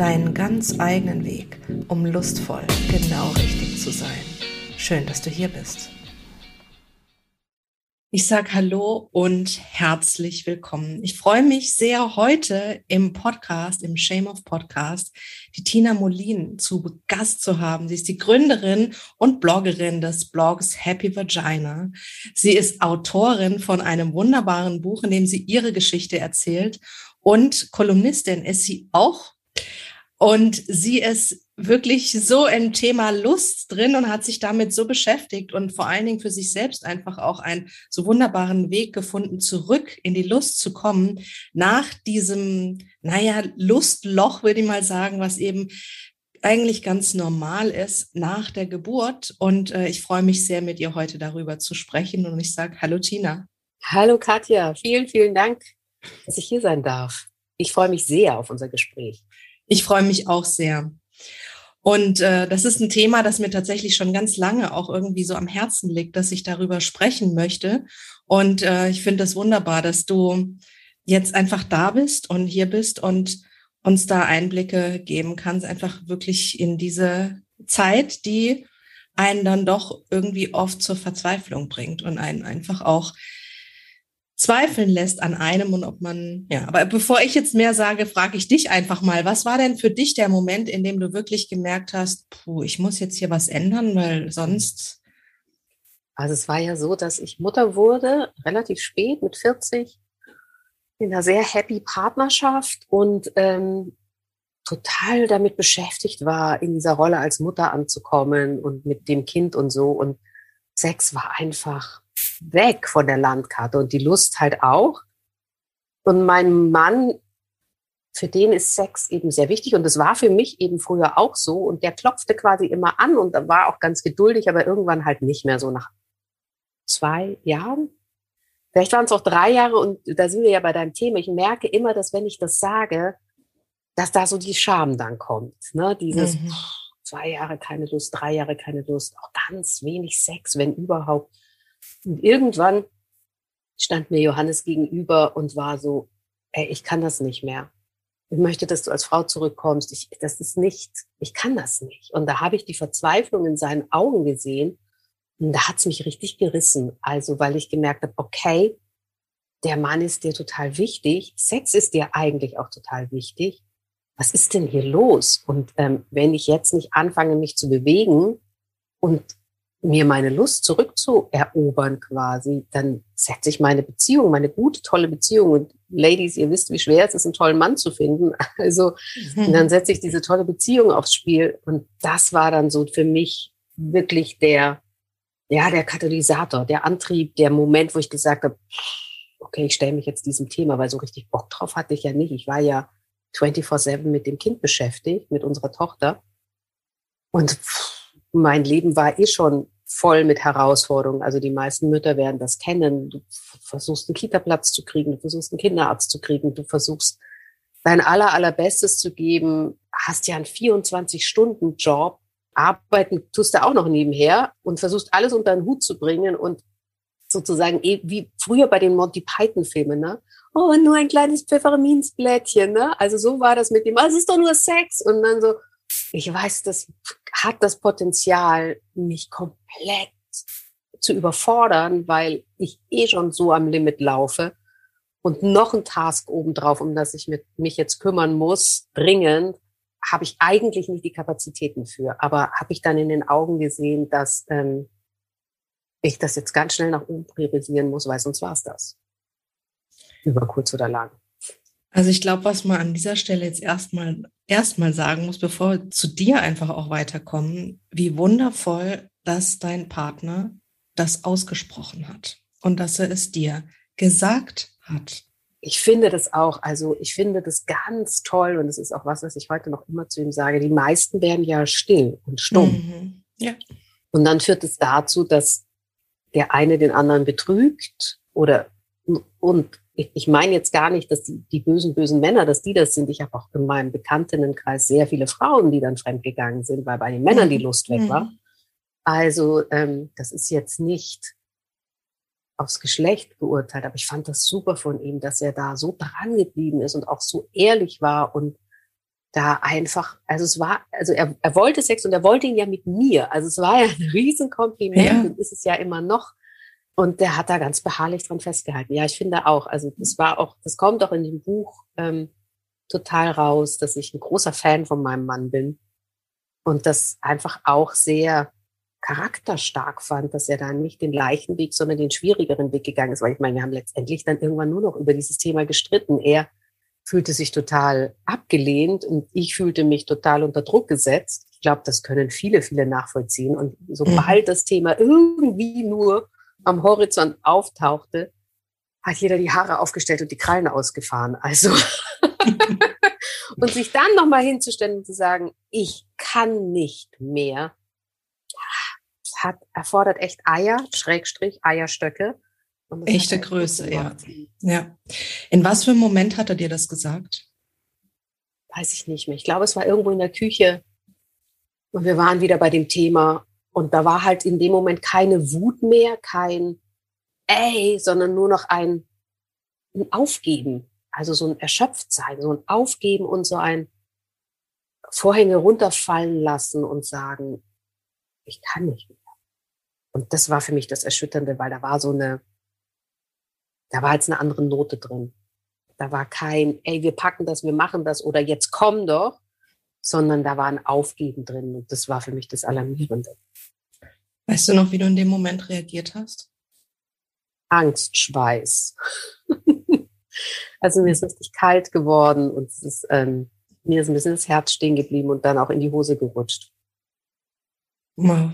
deinen ganz eigenen Weg, um lustvoll genau richtig zu sein. Schön, dass du hier bist. Ich sage Hallo und herzlich willkommen. Ich freue mich sehr, heute im Podcast, im Shame of Podcast, die Tina Molin zu Gast zu haben. Sie ist die Gründerin und Bloggerin des Blogs Happy Vagina. Sie ist Autorin von einem wunderbaren Buch, in dem sie ihre Geschichte erzählt und Kolumnistin ist sie auch und sie ist wirklich so im Thema Lust drin und hat sich damit so beschäftigt und vor allen Dingen für sich selbst einfach auch einen so wunderbaren Weg gefunden, zurück in die Lust zu kommen, nach diesem, naja, Lustloch, würde ich mal sagen, was eben eigentlich ganz normal ist nach der Geburt. Und äh, ich freue mich sehr, mit ihr heute darüber zu sprechen. Und ich sage Hallo Tina. Hallo Katja, vielen, vielen Dank, dass ich hier sein darf. Ich freue mich sehr auf unser Gespräch. Ich freue mich auch sehr. Und äh, das ist ein Thema, das mir tatsächlich schon ganz lange auch irgendwie so am Herzen liegt, dass ich darüber sprechen möchte. Und äh, ich finde es das wunderbar, dass du jetzt einfach da bist und hier bist und uns da Einblicke geben kannst, einfach wirklich in diese Zeit, die einen dann doch irgendwie oft zur Verzweiflung bringt und einen einfach auch zweifeln lässt an einem und ob man, ja, aber bevor ich jetzt mehr sage, frage ich dich einfach mal, was war denn für dich der Moment, in dem du wirklich gemerkt hast, puh, ich muss jetzt hier was ändern, weil sonst. Also es war ja so, dass ich Mutter wurde, relativ spät, mit 40, in einer sehr happy Partnerschaft und ähm, total damit beschäftigt war, in dieser Rolle als Mutter anzukommen und mit dem Kind und so. Und Sex war einfach weg von der Landkarte und die Lust halt auch. Und mein Mann, für den ist Sex eben sehr wichtig und das war für mich eben früher auch so und der klopfte quasi immer an und war auch ganz geduldig, aber irgendwann halt nicht mehr so nach zwei Jahren. Vielleicht waren es auch drei Jahre und da sind wir ja bei deinem Thema. Ich merke immer, dass wenn ich das sage, dass da so die Scham dann kommt. Ne? Dieses mhm. zwei Jahre keine Lust, drei Jahre keine Lust, auch ganz wenig Sex, wenn überhaupt. Und irgendwann stand mir Johannes gegenüber und war so, ey, ich kann das nicht mehr. Ich möchte, dass du als Frau zurückkommst. Ich, das ist nicht, ich kann das nicht. Und da habe ich die Verzweiflung in seinen Augen gesehen. Und da hat es mich richtig gerissen. Also, weil ich gemerkt habe, okay, der Mann ist dir total wichtig. Sex ist dir eigentlich auch total wichtig. Was ist denn hier los? Und ähm, wenn ich jetzt nicht anfange, mich zu bewegen und mir meine Lust zurückzuerobern quasi, dann setze ich meine Beziehung, meine gute, tolle Beziehung und Ladies, ihr wisst, wie schwer es ist, einen tollen Mann zu finden. Also, mhm. dann setze ich diese tolle Beziehung aufs Spiel und das war dann so für mich wirklich der, ja, der Katalysator, der Antrieb, der Moment, wo ich gesagt habe, okay, ich stelle mich jetzt diesem Thema, weil so richtig Bock drauf hatte ich ja nicht. Ich war ja 24-7 mit dem Kind beschäftigt, mit unserer Tochter. Und mein Leben war eh schon voll mit Herausforderungen. Also die meisten Mütter werden das kennen. Du versuchst einen Kita-Platz zu kriegen, du versuchst einen Kinderarzt zu kriegen, du versuchst dein aller, allerbestes zu geben, hast ja einen 24-Stunden-Job, arbeiten tust du auch noch nebenher und versuchst alles unter den Hut zu bringen und sozusagen eh wie früher bei den Monty Python-Filmen, ne? Oh, nur ein kleines Pfefferminzblättchen, ne? Also so war das mit dem, oh, es ist doch nur Sex. Und dann so, ich weiß, das hat das Potenzial, mich komplett zu überfordern, weil ich eh schon so am Limit laufe und noch ein Task obendrauf, um das ich mit, mich jetzt kümmern muss, dringend, habe ich eigentlich nicht die Kapazitäten für. Aber habe ich dann in den Augen gesehen, dass ähm, ich das jetzt ganz schnell nach oben priorisieren muss, weil sonst war es das. Über kurz oder lang. Also ich glaube, was man an dieser Stelle jetzt erstmal erstmal sagen muss, bevor wir zu dir einfach auch weiterkommen, wie wundervoll, dass dein Partner das ausgesprochen hat und dass er es dir gesagt hat. ich finde das auch, also ich finde das ganz toll und es ist auch was, was ich heute noch immer zu ihm sage. Die meisten werden ja still und stumm. Mhm. Ja. Und dann führt es dazu, dass der eine den anderen betrügt oder und ich, ich meine jetzt gar nicht, dass die, die bösen, bösen Männer, dass die das sind. Ich habe auch in meinem Bekanntinnenkreis sehr viele Frauen, die dann fremdgegangen sind, weil bei den Männern die mhm. Lust weg war. Mhm. Also ähm, das ist jetzt nicht aufs Geschlecht beurteilt, aber ich fand das super von ihm, dass er da so dran geblieben ist und auch so ehrlich war und da einfach, also es war, also er, er wollte Sex und er wollte ihn ja mit mir. Also es war ja ein Riesenkompliment ja. und ist es ja immer noch. Und der hat da ganz beharrlich dran festgehalten. Ja, ich finde auch, also das war auch, das kommt auch in dem Buch ähm, total raus, dass ich ein großer Fan von meinem Mann bin und das einfach auch sehr charakterstark fand, dass er da nicht den leichten Weg, sondern den schwierigeren Weg gegangen ist. Weil ich meine, wir haben letztendlich dann irgendwann nur noch über dieses Thema gestritten. Er fühlte sich total abgelehnt und ich fühlte mich total unter Druck gesetzt. Ich glaube, das können viele, viele nachvollziehen. Und sobald mhm. das Thema irgendwie nur am Horizont auftauchte, hat jeder die Haare aufgestellt und die Krallen ausgefahren. Also und sich dann nochmal hinzustellen und zu sagen, ich kann nicht mehr, hat erfordert echt Eier, Schrägstrich, Eierstöcke. Echte Größe, ja. ja. In was für einem Moment hat er dir das gesagt? Weiß ich nicht mehr. Ich glaube, es war irgendwo in der Küche und wir waren wieder bei dem Thema und da war halt in dem Moment keine Wut mehr, kein ey, sondern nur noch ein, ein Aufgeben. Also so ein Erschöpftsein, so ein Aufgeben und so ein Vorhänge runterfallen lassen und sagen, ich kann nicht mehr. Und das war für mich das Erschütternde, weil da war so eine, da war jetzt eine andere Note drin. Da war kein, ey, wir packen das, wir machen das oder jetzt komm doch, sondern da war ein Aufgeben drin. Und das war für mich das Alarmierende. Weißt du noch, wie du in dem Moment reagiert hast? Angstschweiß. also mir ist richtig kalt geworden und es ist, ähm, mir ist ein bisschen das Herz stehen geblieben und dann auch in die Hose gerutscht. Wow.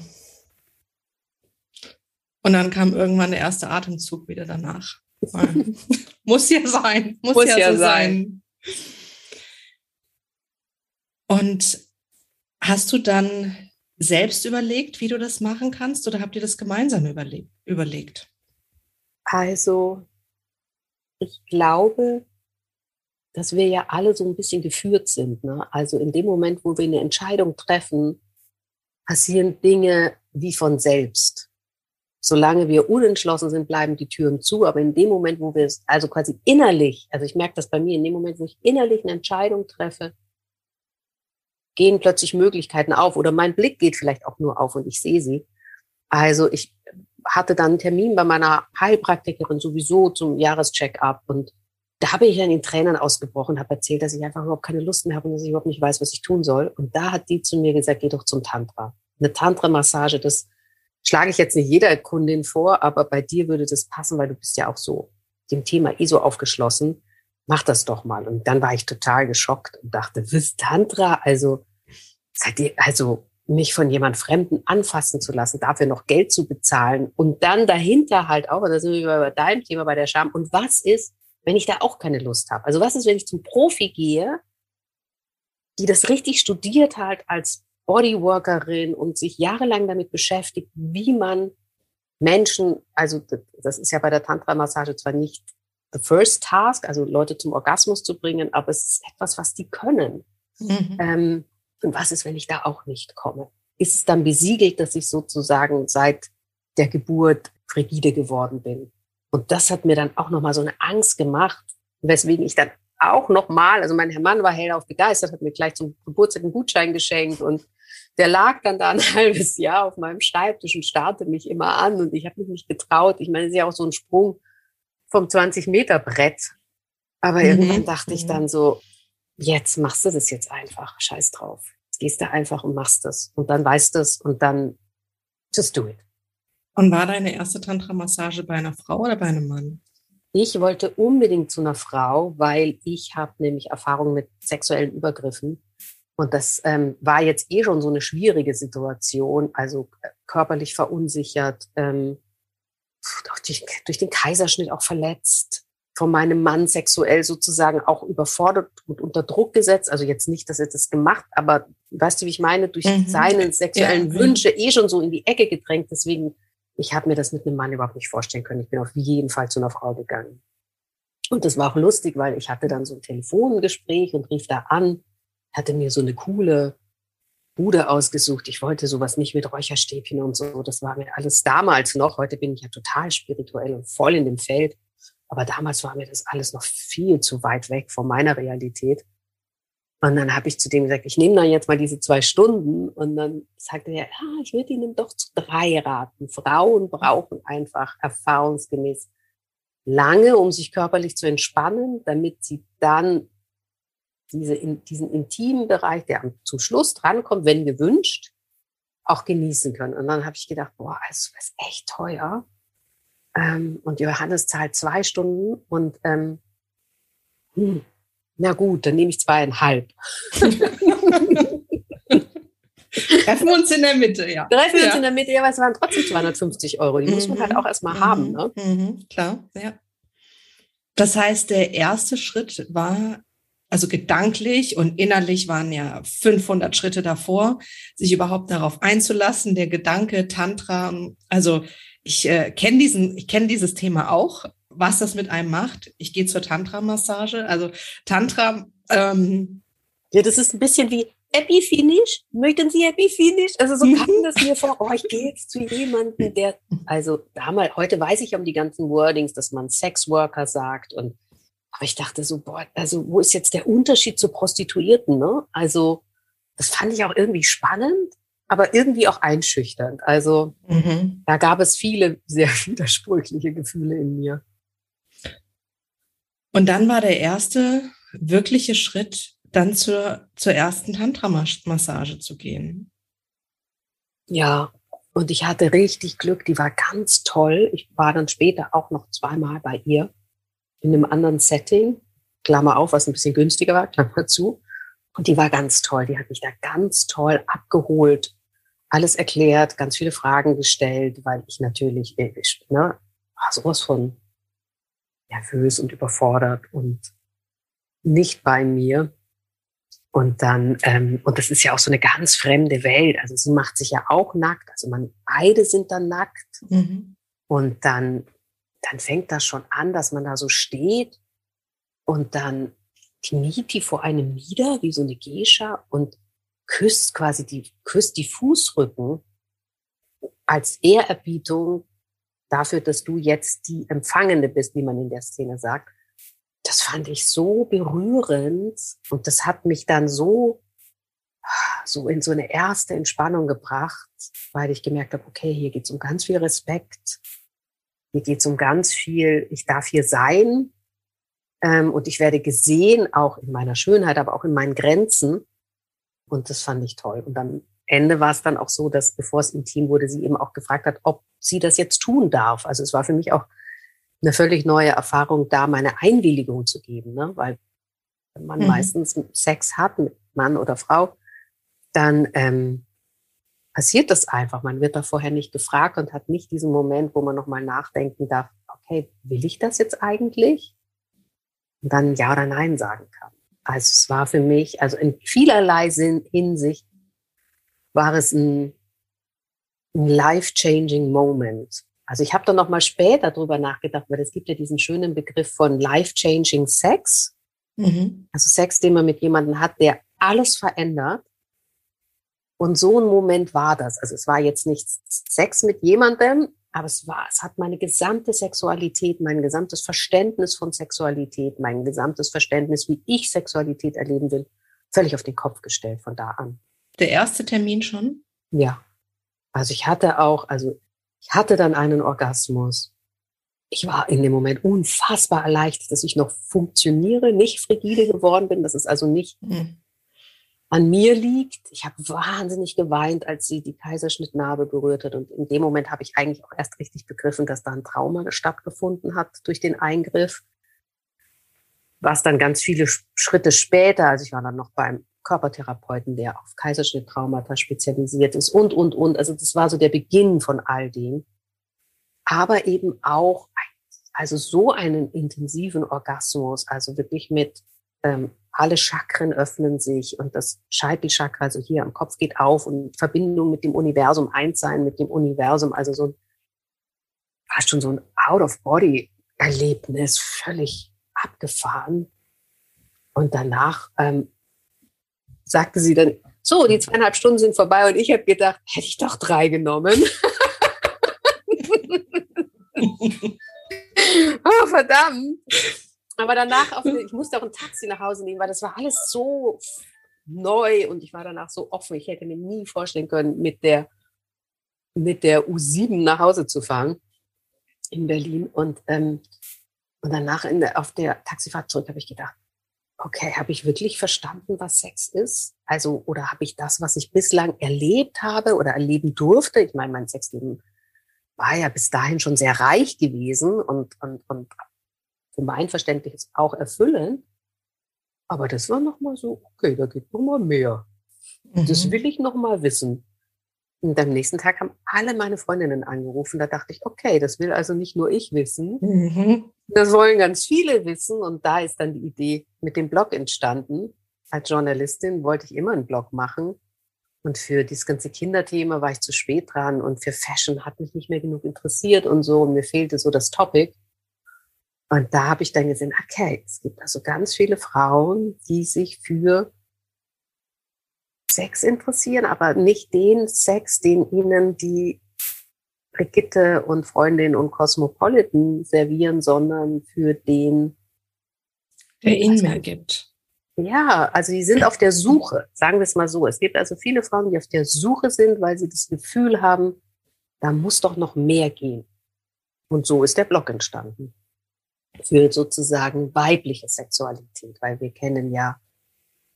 Und dann kam irgendwann der erste Atemzug wieder danach. muss ja sein, muss, muss ja, ja so sein. sein. Und hast du dann selbst überlegt, wie du das machen kannst, oder habt ihr das gemeinsam überlegt? Also, ich glaube, dass wir ja alle so ein bisschen geführt sind. Ne? Also in dem Moment, wo wir eine Entscheidung treffen, passieren Dinge wie von selbst. Solange wir unentschlossen sind, bleiben die Türen zu. Aber in dem Moment, wo wir es, also quasi innerlich, also ich merke das bei mir, in dem Moment, wo ich innerlich eine Entscheidung treffe, gehen plötzlich Möglichkeiten auf oder mein Blick geht vielleicht auch nur auf und ich sehe sie. Also ich hatte dann einen Termin bei meiner Heilpraktikerin sowieso zum Jahrescheck-up und da habe ich dann in Tränen ausgebrochen, habe erzählt, dass ich einfach überhaupt keine Lust mehr habe und dass ich überhaupt nicht weiß, was ich tun soll. Und da hat die zu mir gesagt, geh doch zum Tantra. Eine Tantra-Massage, das schlage ich jetzt nicht jeder Kundin vor, aber bei dir würde das passen, weil du bist ja auch so dem Thema eh so aufgeschlossen mach das doch mal. Und dann war ich total geschockt und dachte, was Tantra? Also, also mich von jemand Fremden anfassen zu lassen, dafür noch Geld zu bezahlen und dann dahinter halt auch, und da sind wir bei deinem Thema bei der Scham. Und was ist, wenn ich da auch keine Lust habe? Also was ist, wenn ich zum Profi gehe, die das richtig studiert hat als Bodyworkerin und sich jahrelang damit beschäftigt, wie man Menschen, also das ist ja bei der Tantra-Massage zwar nicht the first task, also Leute zum Orgasmus zu bringen, aber es ist etwas, was die können. Mhm. Ähm, und was ist, wenn ich da auch nicht komme? Ist es dann besiegelt, dass ich sozusagen seit der Geburt frigide geworden bin? Und das hat mir dann auch nochmal so eine Angst gemacht, weswegen ich dann auch nochmal, also mein Herr Mann war hellauf begeistert, hat mir gleich zum Geburtstag einen Gutschein geschenkt und der lag dann da ein halbes Jahr auf meinem Schreibtisch und starrte mich immer an und ich habe mich nicht getraut. Ich meine, es ist ja auch so ein Sprung vom 20-Meter-Brett. Aber mhm. irgendwann dachte ich dann so, jetzt machst du das jetzt einfach, scheiß drauf. Jetzt gehst du einfach und machst das. Und dann weißt du es und dann just do it. Und war deine erste Tantra-Massage bei einer Frau oder bei einem Mann? Ich wollte unbedingt zu einer Frau, weil ich habe nämlich Erfahrung mit sexuellen Übergriffen. Und das ähm, war jetzt eh schon so eine schwierige Situation, also äh, körperlich verunsichert, ähm, durch, durch den Kaiserschnitt auch verletzt, von meinem Mann sexuell sozusagen auch überfordert und unter Druck gesetzt. Also jetzt nicht, dass er das gemacht, aber weißt du, wie ich meine, durch mhm. seine sexuellen ja, Wünsche eh schon so in die Ecke gedrängt. Deswegen, ich habe mir das mit einem Mann überhaupt nicht vorstellen können. Ich bin auf jeden Fall zu einer Frau gegangen. Und das war auch lustig, weil ich hatte dann so ein Telefongespräch und rief da an, hatte mir so eine coole Bude ausgesucht. Ich wollte sowas nicht mit Räucherstäbchen und so. Das war mir alles damals noch. Heute bin ich ja total spirituell und voll in dem Feld. Aber damals war mir das alles noch viel zu weit weg von meiner Realität. Und dann habe ich zu dem gesagt, ich nehme dann jetzt mal diese zwei Stunden. Und dann sagte er, ja, ich würde Ihnen doch zu drei raten. Frauen brauchen einfach erfahrungsgemäß lange, um sich körperlich zu entspannen, damit sie dann diese, in, diesen intimen Bereich, der zum Schluss drankommt, wenn gewünscht, auch genießen können. Und dann habe ich gedacht, boah, das ist echt teuer. Ähm, und Johannes zahlt zwei Stunden und ähm, hm, na gut, dann nehme ich zweieinhalb. Treffen wir uns in der Mitte, ja. Treffen wir ja. uns in der Mitte, ja, aber es waren trotzdem 250 Euro. Die mhm. muss man halt mhm. auch erstmal mhm. haben. Ne? Mhm. Klar, ja. Das heißt, der erste Schritt war, also gedanklich und innerlich waren ja 500 Schritte davor, sich überhaupt darauf einzulassen. Der Gedanke Tantra, also ich äh, kenne diesen, ich kenne dieses Thema auch, was das mit einem macht. Ich gehe zur Tantra-Massage. Also Tantra. Ähm, ja, das ist ein bisschen wie Happy Finish. Möchten Sie Happy Finish? Also so kam das mir vor. Oh, ich gehe jetzt zu jemandem, der, also damals, heute weiß ich um die ganzen Wordings, dass man Sexworker sagt und aber ich dachte so, boah, also wo ist jetzt der Unterschied zu Prostituierten? Ne? Also das fand ich auch irgendwie spannend, aber irgendwie auch einschüchternd. Also mhm. da gab es viele sehr widersprüchliche Gefühle in mir. Und dann war der erste wirkliche Schritt, dann zur, zur ersten Tantra-Massage zu gehen. Ja, und ich hatte richtig Glück, die war ganz toll. Ich war dann später auch noch zweimal bei ihr in einem anderen Setting, Klammer auf, was ein bisschen günstiger war, Klammer zu. Und die war ganz toll. Die hat mich da ganz toll abgeholt, alles erklärt, ganz viele Fragen gestellt, weil ich natürlich, ich, ne, war sowas von nervös und überfordert und nicht bei mir. Und dann, ähm, und das ist ja auch so eine ganz fremde Welt. Also sie macht sich ja auch nackt. Also man, beide sind dann nackt. Mhm. Und dann, dann fängt das schon an, dass man da so steht und dann kniet die vor einem nieder, wie so eine Gescha und küsst quasi die, küsst die Fußrücken als Ehrerbietung dafür, dass du jetzt die Empfangende bist, wie man in der Szene sagt. Das fand ich so berührend und das hat mich dann so, so in so eine erste Entspannung gebracht, weil ich gemerkt habe, okay, hier geht es um ganz viel Respekt, hier geht es um ganz viel, ich darf hier sein ähm, und ich werde gesehen, auch in meiner Schönheit, aber auch in meinen Grenzen. Und das fand ich toll. Und am Ende war es dann auch so, dass bevor es intim wurde, sie eben auch gefragt hat, ob sie das jetzt tun darf. Also es war für mich auch eine völlig neue Erfahrung, da meine Einwilligung zu geben, ne? weil man mhm. meistens Sex hat mit Mann oder Frau, dann ähm, passiert das einfach. Man wird da vorher nicht gefragt und hat nicht diesen Moment, wo man nochmal nachdenken darf, okay, will ich das jetzt eigentlich? Und dann Ja oder Nein sagen kann. Also es war für mich, also in vielerlei Hinsicht war es ein, ein life-changing Moment. Also ich habe dann noch mal später drüber nachgedacht, weil es gibt ja diesen schönen Begriff von life-changing Sex. Mhm. Also Sex, den man mit jemandem hat, der alles verändert. Und so ein Moment war das. Also es war jetzt nicht Sex mit jemandem, aber es war, es hat meine gesamte Sexualität, mein gesamtes Verständnis von Sexualität, mein gesamtes Verständnis, wie ich Sexualität erleben will, völlig auf den Kopf gestellt von da an. Der erste Termin schon? Ja. Also ich hatte auch, also ich hatte dann einen Orgasmus. Ich war in dem Moment unfassbar erleichtert, dass ich noch funktioniere, nicht frigide geworden bin, dass es also nicht mhm. An mir liegt. Ich habe wahnsinnig geweint, als sie die Kaiserschnittnarbe berührt hat. Und in dem Moment habe ich eigentlich auch erst richtig begriffen, dass da ein Trauma stattgefunden hat durch den Eingriff. Was dann ganz viele Schritte später, also ich war dann noch beim Körpertherapeuten, der auf Kaiserschnitttraumata spezialisiert ist und, und, und. Also das war so der Beginn von all dem. Aber eben auch also so einen intensiven Orgasmus, also wirklich mit ähm, alle Chakren öffnen sich und das Scheitelchakra, also hier am Kopf geht auf und Verbindung mit dem Universum, eins sein mit dem Universum, also so fast schon so ein Out-of-Body-Erlebnis, völlig abgefahren. Und danach ähm, sagte sie dann, so, die zweieinhalb Stunden sind vorbei und ich habe gedacht, hätte ich doch drei genommen. oh, verdammt. Aber danach, auf, ich musste auch ein Taxi nach Hause nehmen, weil das war alles so neu und ich war danach so offen. Ich hätte mir nie vorstellen können, mit der, mit der U7 nach Hause zu fahren in Berlin. Und, ähm, und danach in der, auf der Taxifahrt zurück habe ich gedacht, okay, habe ich wirklich verstanden, was Sex ist? Also, oder habe ich das, was ich bislang erlebt habe oder erleben durfte? Ich meine, mein Sexleben war ja bis dahin schon sehr reich gewesen und, und, und für mein Verständnis auch erfüllend. Aber das war nochmal so, okay, da geht nochmal mehr. Mhm. Das will ich nochmal wissen. Und am nächsten Tag haben alle meine Freundinnen angerufen. Da dachte ich, okay, das will also nicht nur ich wissen. Mhm. Das wollen ganz viele wissen. Und da ist dann die Idee mit dem Blog entstanden. Als Journalistin wollte ich immer einen Blog machen. Und für dieses ganze Kinderthema war ich zu spät dran. Und für Fashion hat mich nicht mehr genug interessiert und so. Und mir fehlte so das Topic. Und da habe ich dann gesehen, okay, es gibt also ganz viele Frauen, die sich für Sex interessieren, aber nicht den Sex, den ihnen die Brigitte und Freundin und Cosmopolitan servieren, sondern für den, der ihnen mehr gibt. Ja, also die sind auf der Suche, sagen wir es mal so. Es gibt also viele Frauen, die auf der Suche sind, weil sie das Gefühl haben, da muss doch noch mehr gehen. Und so ist der Blog entstanden. Für sozusagen weibliche Sexualität, weil wir kennen ja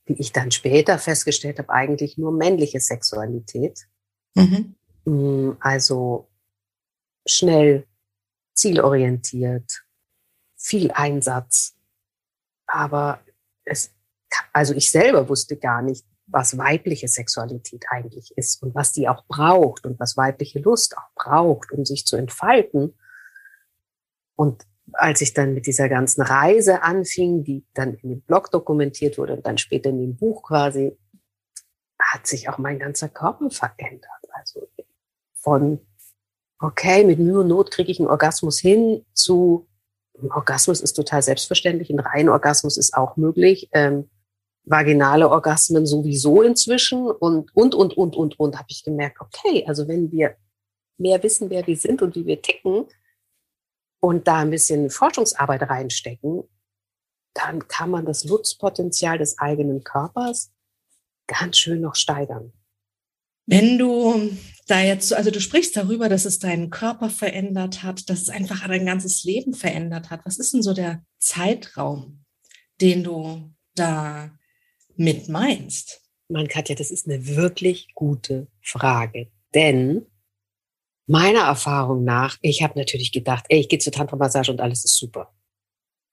wie ich dann später festgestellt habe, eigentlich nur männliche Sexualität. Mhm. Mm, also schnell, zielorientiert, viel Einsatz. Aber es, also ich selber wusste gar nicht, was weibliche Sexualität eigentlich ist und was die auch braucht und was weibliche Lust auch braucht, um sich zu entfalten. Und als ich dann mit dieser ganzen Reise anfing, die dann in dem Blog dokumentiert wurde und dann später in dem Buch quasi, hat sich auch mein ganzer Körper verändert. Also von, okay, mit Mühe und Not kriege ich einen Orgasmus hin, zu Orgasmus ist total selbstverständlich, ein reiner Orgasmus ist auch möglich. Ähm, vaginale Orgasmen sowieso inzwischen und, und, und, und, und, und, habe ich gemerkt, okay, also wenn wir mehr wissen, wer wir sind und wie wir ticken, und da ein bisschen Forschungsarbeit reinstecken, dann kann man das Nutzpotenzial des eigenen Körpers ganz schön noch steigern. Wenn du da jetzt, also du sprichst darüber, dass es deinen Körper verändert hat, dass es einfach dein ganzes Leben verändert hat. Was ist denn so der Zeitraum, den du da mit meinst? Mein Katja, das ist eine wirklich gute Frage. Denn meiner Erfahrung nach, ich habe natürlich gedacht, ey, ich gehe zur Tantra-Massage und alles ist super.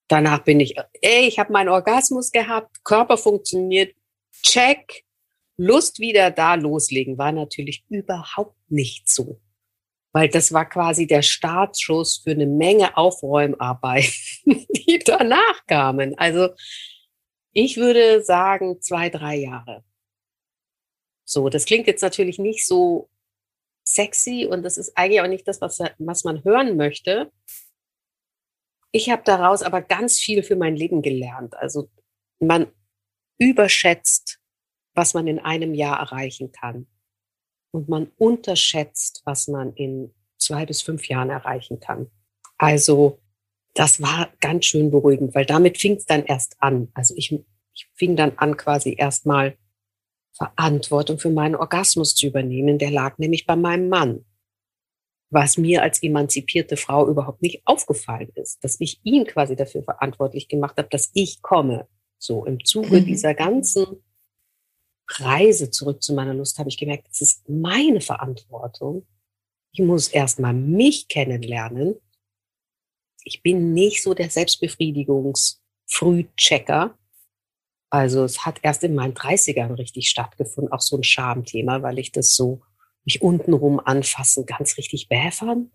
Danach bin ich, ey, ich habe meinen Orgasmus gehabt, Körper funktioniert, check, Lust wieder da loslegen, war natürlich überhaupt nicht so. Weil das war quasi der Startschuss für eine Menge Aufräumarbeit, die danach kamen. Also ich würde sagen zwei, drei Jahre. So, das klingt jetzt natürlich nicht so sexy und das ist eigentlich auch nicht das, was, was man hören möchte. Ich habe daraus aber ganz viel für mein Leben gelernt. Also man überschätzt, was man in einem Jahr erreichen kann. Und man unterschätzt, was man in zwei bis fünf Jahren erreichen kann. Also das war ganz schön beruhigend, weil damit fing es dann erst an. Also ich, ich fing dann an, quasi erstmal Verantwortung für meinen Orgasmus zu übernehmen. Der lag nämlich bei meinem Mann. Was mir als emanzipierte Frau überhaupt nicht aufgefallen ist, dass ich ihn quasi dafür verantwortlich gemacht habe, dass ich komme. So im Zuge mhm. dieser ganzen Reise zurück zu meiner Lust habe ich gemerkt, es ist meine Verantwortung. Ich muss erstmal mich kennenlernen. Ich bin nicht so der Selbstbefriedigungs-Frühchecker, also es hat erst in meinen 30ern richtig stattgefunden, auch so ein Schamthema, weil ich das so mich untenrum anfassen ganz richtig bäfern.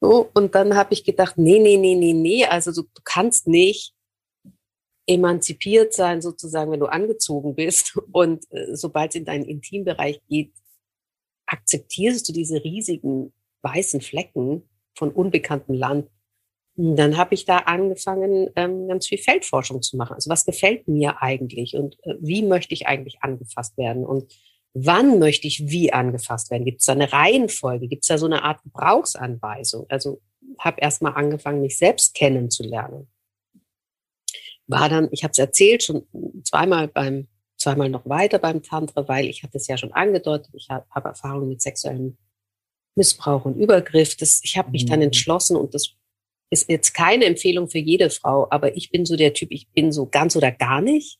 So, und dann habe ich gedacht, nee, nee, nee, nee, nee, also du, du kannst nicht emanzipiert sein, sozusagen, wenn du angezogen bist. Und äh, sobald es in deinen Intimbereich geht, akzeptierst du diese riesigen weißen Flecken von unbekanntem Land. Dann habe ich da angefangen, ähm, ganz viel Feldforschung zu machen. Also was gefällt mir eigentlich und äh, wie möchte ich eigentlich angefasst werden und wann möchte ich wie angefasst werden? Gibt es da eine Reihenfolge? Gibt es da so eine Art Gebrauchsanweisung? Also habe erstmal angefangen, mich selbst kennenzulernen war dann, ich habe es erzählt, schon zweimal beim, zweimal noch weiter beim Tantra, weil ich hatte es ja schon angedeutet, ich habe hab Erfahrungen mit sexuellem Missbrauch und Übergriff. Das, ich habe mich mhm. dann entschlossen und das ist jetzt keine Empfehlung für jede Frau, aber ich bin so der Typ, ich bin so ganz oder gar nicht.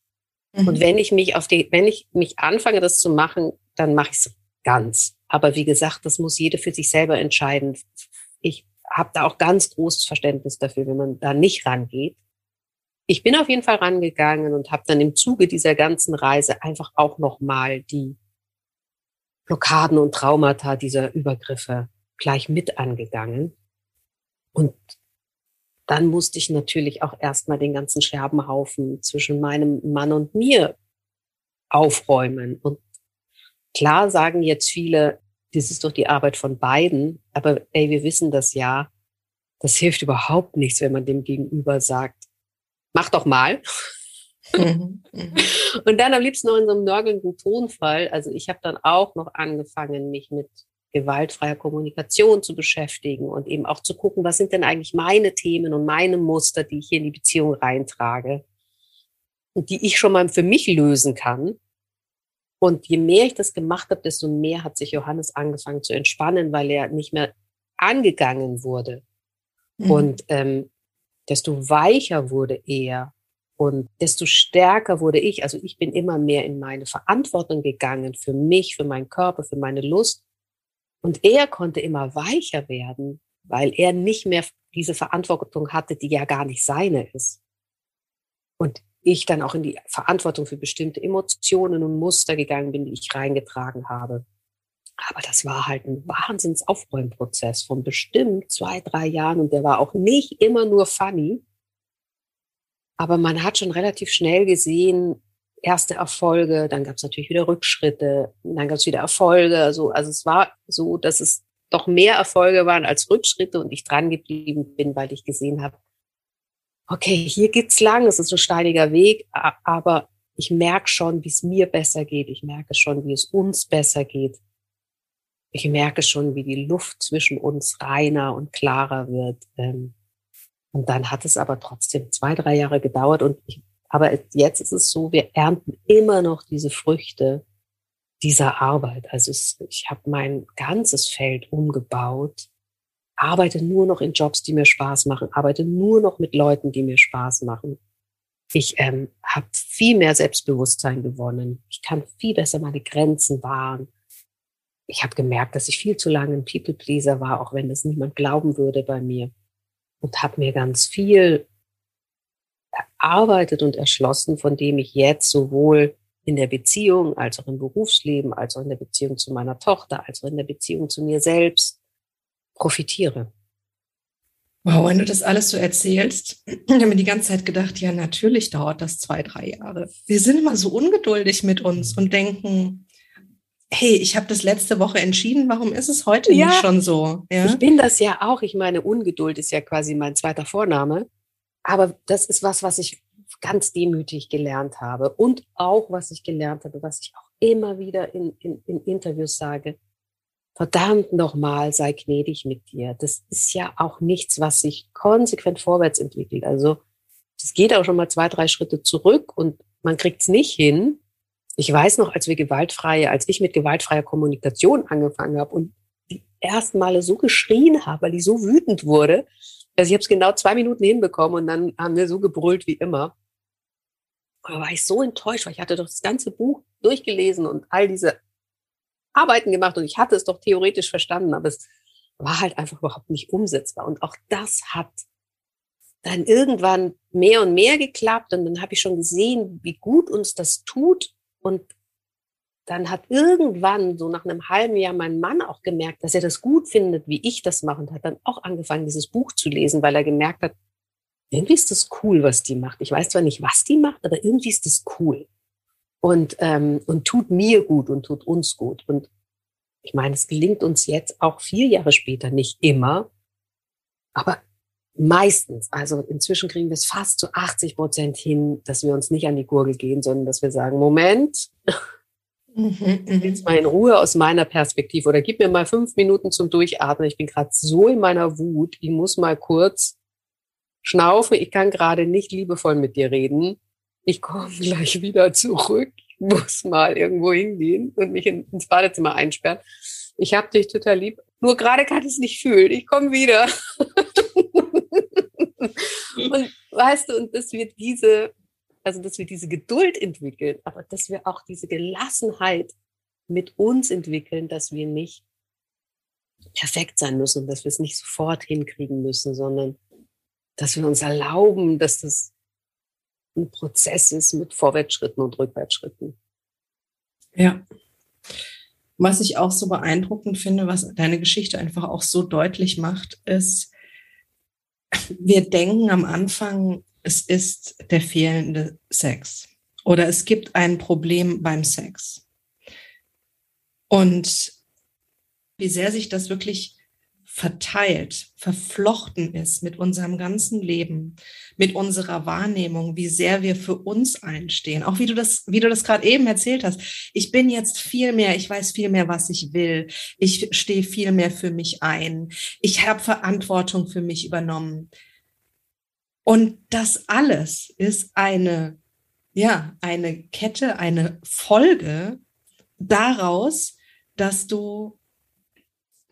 Mhm. Und wenn ich mich auf die, wenn ich mich anfange, das zu machen, dann mache ich es ganz. Aber wie gesagt, das muss jede für sich selber entscheiden. Ich habe da auch ganz großes Verständnis dafür, wenn man da nicht rangeht ich bin auf jeden Fall rangegangen und habe dann im Zuge dieser ganzen Reise einfach auch nochmal die Blockaden und Traumata dieser Übergriffe gleich mit angegangen. Und dann musste ich natürlich auch erstmal den ganzen Scherbenhaufen zwischen meinem Mann und mir aufräumen. Und klar sagen jetzt viele, das ist doch die Arbeit von beiden, aber ey, wir wissen das ja, das hilft überhaupt nichts, wenn man dem Gegenüber sagt, mach doch mal. Mhm. Und dann am liebsten noch in so einem nörgelnden Tonfall. Also ich habe dann auch noch angefangen, mich mit gewaltfreier Kommunikation zu beschäftigen und eben auch zu gucken, was sind denn eigentlich meine Themen und meine Muster, die ich hier in die Beziehung reintrage und die ich schon mal für mich lösen kann. Und je mehr ich das gemacht habe, desto mehr hat sich Johannes angefangen zu entspannen, weil er nicht mehr angegangen wurde. Mhm. Und ähm, desto weicher wurde er und desto stärker wurde ich. Also ich bin immer mehr in meine Verantwortung gegangen für mich, für meinen Körper, für meine Lust. Und er konnte immer weicher werden, weil er nicht mehr diese Verantwortung hatte, die ja gar nicht seine ist. Und ich dann auch in die Verantwortung für bestimmte Emotionen und Muster gegangen bin, die ich reingetragen habe. Aber das war halt ein Wahnsinnsaufräumprozess von bestimmt zwei, drei Jahren und der war auch nicht immer nur funny. Aber man hat schon relativ schnell gesehen, erste Erfolge, dann gab es natürlich wieder Rückschritte, dann gab es wieder Erfolge. Also, also es war so, dass es doch mehr Erfolge waren als Rückschritte und ich dran geblieben bin, weil ich gesehen habe, okay, hier geht's lang, es ist ein steiniger Weg, aber ich merke schon, wie es mir besser geht. Ich merke schon, wie es uns besser geht ich merke schon, wie die Luft zwischen uns reiner und klarer wird. Ähm, und dann hat es aber trotzdem zwei, drei Jahre gedauert. Und ich, aber jetzt ist es so, wir ernten immer noch diese Früchte dieser Arbeit. Also es, ich habe mein ganzes Feld umgebaut, arbeite nur noch in Jobs, die mir Spaß machen, arbeite nur noch mit Leuten, die mir Spaß machen. Ich ähm, habe viel mehr Selbstbewusstsein gewonnen. Ich kann viel besser meine Grenzen wahren ich habe gemerkt, dass ich viel zu lange ein People-Pleaser war, auch wenn das niemand glauben würde bei mir. Und habe mir ganz viel erarbeitet und erschlossen, von dem ich jetzt sowohl in der Beziehung, als auch im Berufsleben, als auch in der Beziehung zu meiner Tochter, als auch in der Beziehung zu mir selbst profitiere. Wow, wenn du das alles so erzählst, ich habe mir die ganze Zeit gedacht, ja, natürlich dauert das zwei, drei Jahre. Wir sind immer so ungeduldig mit uns und denken, hey, ich habe das letzte Woche entschieden, warum ist es heute ja, nicht schon so? Ja? Ich bin das ja auch. Ich meine, Ungeduld ist ja quasi mein zweiter Vorname. Aber das ist was, was ich ganz demütig gelernt habe. Und auch, was ich gelernt habe, was ich auch immer wieder in, in, in Interviews sage. Verdammt nochmal, sei gnädig mit dir. Das ist ja auch nichts, was sich konsequent vorwärts entwickelt. Also, das geht auch schon mal zwei, drei Schritte zurück und man kriegt es nicht hin, ich weiß noch, als wir gewaltfreie, als ich mit gewaltfreier Kommunikation angefangen habe und die ersten Male so geschrien habe, weil ich so wütend wurde, also ich habe es genau zwei Minuten hinbekommen und dann haben wir so gebrüllt wie immer. Aber war ich so enttäuscht, weil ich hatte doch das ganze Buch durchgelesen und all diese Arbeiten gemacht und ich hatte es doch theoretisch verstanden, aber es war halt einfach überhaupt nicht umsetzbar. Und auch das hat dann irgendwann mehr und mehr geklappt und dann habe ich schon gesehen, wie gut uns das tut, und dann hat irgendwann, so nach einem halben Jahr, mein Mann auch gemerkt, dass er das gut findet, wie ich das mache und hat dann auch angefangen, dieses Buch zu lesen, weil er gemerkt hat, irgendwie ist das cool, was die macht. Ich weiß zwar nicht, was die macht, aber irgendwie ist das cool. Und, ähm, und tut mir gut und tut uns gut. Und ich meine, es gelingt uns jetzt auch vier Jahre später nicht immer, aber meistens, also inzwischen kriegen wir es fast zu 80 Prozent hin, dass wir uns nicht an die Gurgel gehen, sondern dass wir sagen, Moment, mhm, jetzt mal in Ruhe aus meiner Perspektive oder gib mir mal fünf Minuten zum Durchatmen. Ich bin gerade so in meiner Wut, ich muss mal kurz schnaufen, ich kann gerade nicht liebevoll mit dir reden. Ich komme gleich wieder zurück. Ich muss mal irgendwo hingehen und mich ins Badezimmer einsperren. Ich habe dich total lieb. Nur gerade kann ich es nicht fühlen. Ich komme wieder. und weißt du, und dass wir diese, also dass wir diese Geduld entwickeln, aber dass wir auch diese Gelassenheit mit uns entwickeln, dass wir nicht perfekt sein müssen, dass wir es nicht sofort hinkriegen müssen, sondern dass wir uns erlauben, dass das ein Prozess ist mit Vorwärtsschritten und Rückwärtsschritten. Ja. Was ich auch so beeindruckend finde, was deine Geschichte einfach auch so deutlich macht, ist, wir denken am Anfang, es ist der fehlende Sex oder es gibt ein Problem beim Sex. Und wie sehr sich das wirklich verteilt, verflochten ist mit unserem ganzen Leben, mit unserer Wahrnehmung, wie sehr wir für uns einstehen. Auch wie du das, wie du das gerade eben erzählt hast. Ich bin jetzt viel mehr, ich weiß viel mehr, was ich will. Ich stehe viel mehr für mich ein. Ich habe Verantwortung für mich übernommen. Und das alles ist eine, ja, eine Kette, eine Folge daraus, dass du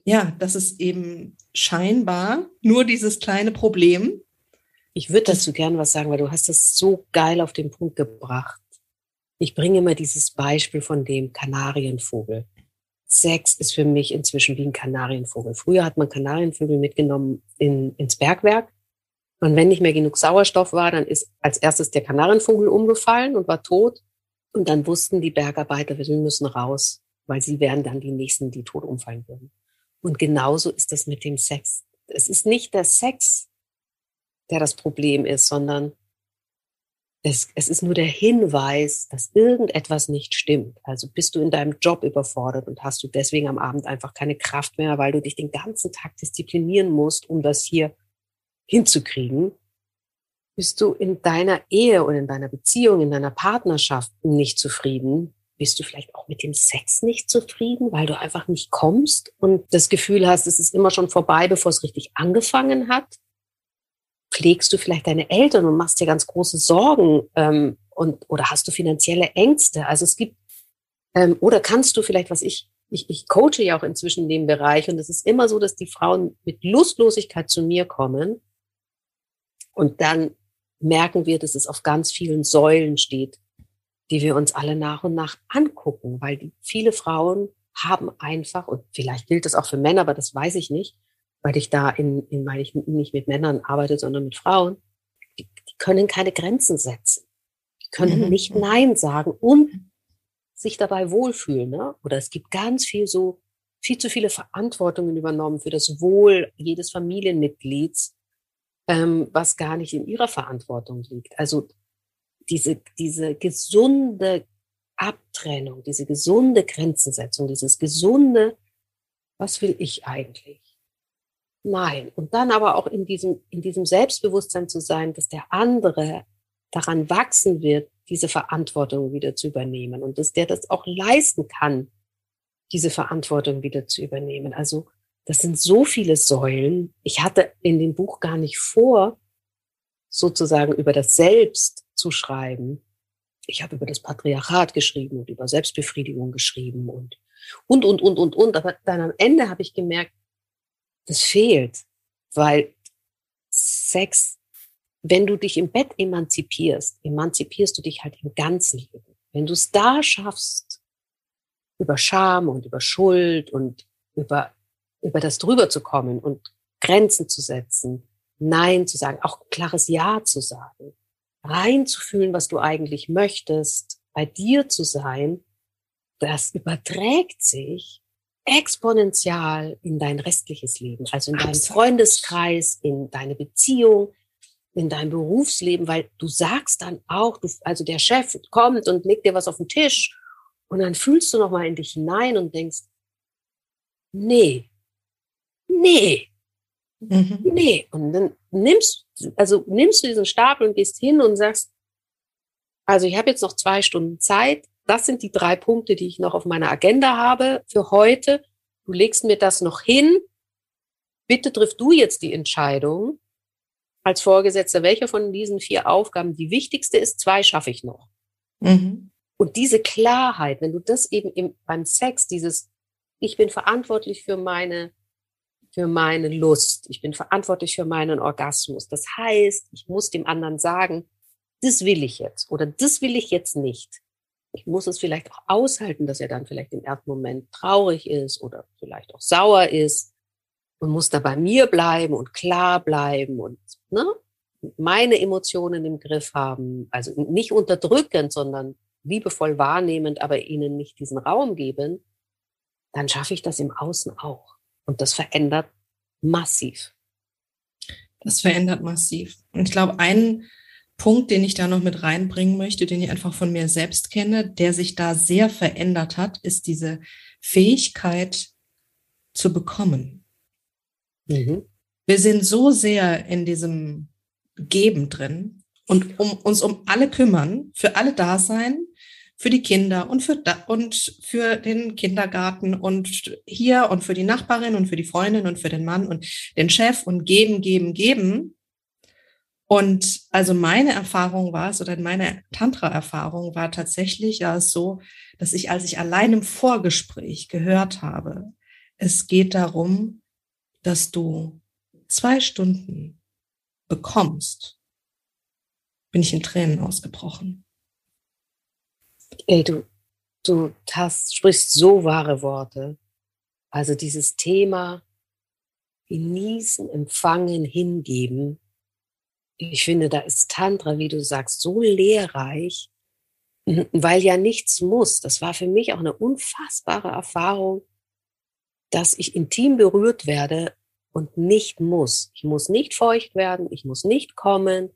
ja, das ist eben scheinbar nur dieses kleine Problem. Ich würde dazu gern was sagen, weil du hast das so geil auf den Punkt gebracht. Ich bringe immer dieses Beispiel von dem Kanarienvogel. Sex ist für mich inzwischen wie ein Kanarienvogel. Früher hat man Kanarienvögel mitgenommen in, ins Bergwerk. Und wenn nicht mehr genug Sauerstoff war, dann ist als erstes der Kanarienvogel umgefallen und war tot. Und dann wussten die Bergarbeiter, wir müssen raus, weil sie wären dann die Nächsten, die tot umfallen würden. Und genauso ist das mit dem Sex. Es ist nicht der Sex, der das Problem ist, sondern es, es ist nur der Hinweis, dass irgendetwas nicht stimmt. Also bist du in deinem Job überfordert und hast du deswegen am Abend einfach keine Kraft mehr, weil du dich den ganzen Tag disziplinieren musst, um das hier hinzukriegen. Bist du in deiner Ehe und in deiner Beziehung, in deiner Partnerschaft nicht zufrieden, bist du vielleicht auch mit dem Sex nicht zufrieden, weil du einfach nicht kommst und das Gefühl hast, es ist immer schon vorbei, bevor es richtig angefangen hat? Pflegst du vielleicht deine Eltern und machst dir ganz große Sorgen ähm, und oder hast du finanzielle Ängste? Also es gibt ähm, oder kannst du vielleicht, was ich ich, ich coache ja auch inzwischen in dem Bereich und es ist immer so, dass die Frauen mit Lustlosigkeit zu mir kommen und dann merken wir, dass es auf ganz vielen Säulen steht die wir uns alle nach und nach angucken, weil die, viele Frauen haben einfach, und vielleicht gilt das auch für Männer, aber das weiß ich nicht, weil ich da in, in weil ich nicht mit Männern arbeite, sondern mit Frauen, die, die können keine Grenzen setzen. Die können mhm. nicht Nein sagen und sich dabei wohlfühlen. Ne? Oder es gibt ganz viel so, viel zu viele Verantwortungen übernommen für das Wohl jedes Familienmitglieds, ähm, was gar nicht in ihrer Verantwortung liegt. Also diese, diese gesunde Abtrennung, diese gesunde Grenzensetzung, dieses gesunde, was will ich eigentlich? Nein. Und dann aber auch in diesem, in diesem Selbstbewusstsein zu sein, dass der andere daran wachsen wird, diese Verantwortung wieder zu übernehmen und dass der das auch leisten kann, diese Verantwortung wieder zu übernehmen. Also das sind so viele Säulen. Ich hatte in dem Buch gar nicht vor, sozusagen über das Selbst zu schreiben. Ich habe über das Patriarchat geschrieben und über Selbstbefriedigung geschrieben und, und, und, und, und, und. Aber dann am Ende habe ich gemerkt, das fehlt, weil Sex, wenn du dich im Bett emanzipierst, emanzipierst du dich halt im ganzen Leben. Wenn du es da schaffst, über Scham und über Schuld und über, über das drüber zu kommen und Grenzen zu setzen, Nein zu sagen, auch klares Ja zu sagen, reinzufühlen, was du eigentlich möchtest, bei dir zu sein, das überträgt sich exponentiell in dein restliches Leben, also in deinen Freundeskreis, in deine Beziehung, in dein Berufsleben, weil du sagst dann auch, du, also der Chef kommt und legt dir was auf den Tisch und dann fühlst du noch mal in dich hinein und denkst, nee, nee, mhm. nee. Und dann nimmst, also nimmst du diesen Stapel und gehst hin und sagst, also ich habe jetzt noch zwei Stunden Zeit. Das sind die drei Punkte, die ich noch auf meiner Agenda habe für heute. Du legst mir das noch hin. Bitte triff du jetzt die Entscheidung als Vorgesetzter, welche von diesen vier Aufgaben die wichtigste ist. Zwei schaffe ich noch. Mhm. Und diese Klarheit, wenn du das eben im, beim Sex, dieses, ich bin verantwortlich für meine, für meine Lust, ich bin verantwortlich für meinen Orgasmus. Das heißt, ich muss dem anderen sagen, das will ich jetzt oder das will ich jetzt nicht. Ich muss es vielleicht auch aushalten, dass er dann vielleicht im ersten Moment traurig ist oder vielleicht auch sauer ist und muss da bei mir bleiben und klar bleiben und ne, meine Emotionen im Griff haben. Also nicht unterdrückend, sondern liebevoll wahrnehmend, aber ihnen nicht diesen Raum geben, dann schaffe ich das im Außen auch. Und das verändert massiv. Das verändert massiv. Und ich glaube, ein Punkt, den ich da noch mit reinbringen möchte, den ich einfach von mir selbst kenne, der sich da sehr verändert hat, ist diese Fähigkeit zu bekommen. Mhm. Wir sind so sehr in diesem Geben drin und um uns um alle kümmern, für alle da sein, für die Kinder und für, da, und für den Kindergarten und hier und für die Nachbarin und für die Freundin und für den Mann und den Chef und geben, geben, geben. Und also meine Erfahrung war es, oder meine Tantra-Erfahrung war tatsächlich ja so, dass ich, als ich allein im Vorgespräch gehört habe, es geht darum, dass du zwei Stunden bekommst, bin ich in Tränen ausgebrochen. Ey, du, du hast, sprichst so wahre Worte. Also dieses Thema genießen, empfangen, hingeben, ich finde, da ist Tantra, wie du sagst, so lehrreich, weil ja nichts muss. Das war für mich auch eine unfassbare Erfahrung, dass ich intim berührt werde und nicht muss. Ich muss nicht feucht werden, ich muss nicht kommen.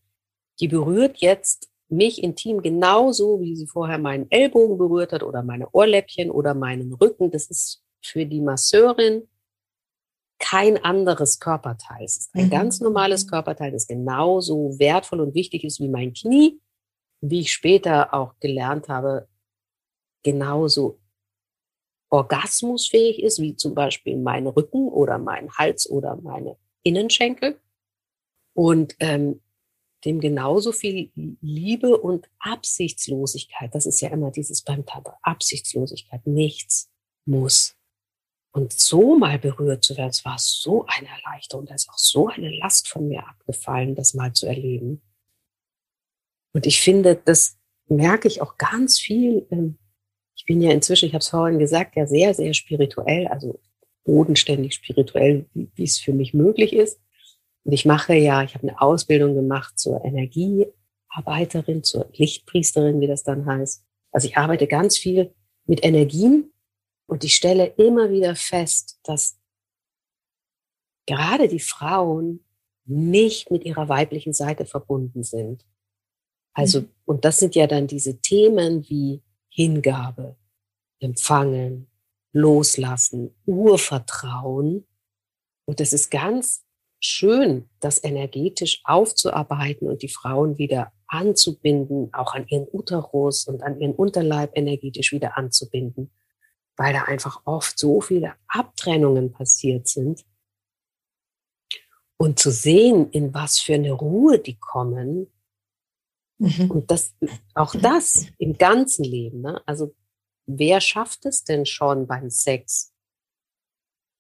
Die berührt jetzt mich intim genauso, wie sie vorher meinen Ellbogen berührt hat oder meine Ohrläppchen oder meinen Rücken. Das ist für die Masseurin kein anderes Körperteil. Es ist ein mhm. ganz normales Körperteil, das genauso wertvoll und wichtig ist wie mein Knie, wie ich später auch gelernt habe, genauso orgasmusfähig ist, wie zum Beispiel mein Rücken oder mein Hals oder meine Innenschenkel. Und ähm, dem genauso viel Liebe und Absichtslosigkeit, das ist ja immer dieses beim Tantra, Absichtslosigkeit, nichts muss und so mal berührt zu werden, es war so eine Erleichterung. Da ist auch so eine Last von mir abgefallen, das mal zu erleben. Und ich finde, das merke ich auch ganz viel. Ähm, ich bin ja inzwischen, ich habe es vorhin gesagt, ja sehr, sehr spirituell, also bodenständig spirituell, wie es für mich möglich ist. Und ich mache ja, ich habe eine Ausbildung gemacht zur Energiearbeiterin, zur Lichtpriesterin, wie das dann heißt. Also ich arbeite ganz viel mit Energien und ich stelle immer wieder fest, dass gerade die Frauen nicht mit ihrer weiblichen Seite verbunden sind. Also, mhm. und das sind ja dann diese Themen wie Hingabe, Empfangen, Loslassen, Urvertrauen. Und es ist ganz schön, das energetisch aufzuarbeiten und die Frauen wieder anzubinden, auch an ihren Uterus und an ihren Unterleib energetisch wieder anzubinden weil da einfach oft so viele Abtrennungen passiert sind. Und zu sehen, in was für eine Ruhe die kommen, mhm. und das, auch das im ganzen Leben, ne? also wer schafft es denn schon beim Sex?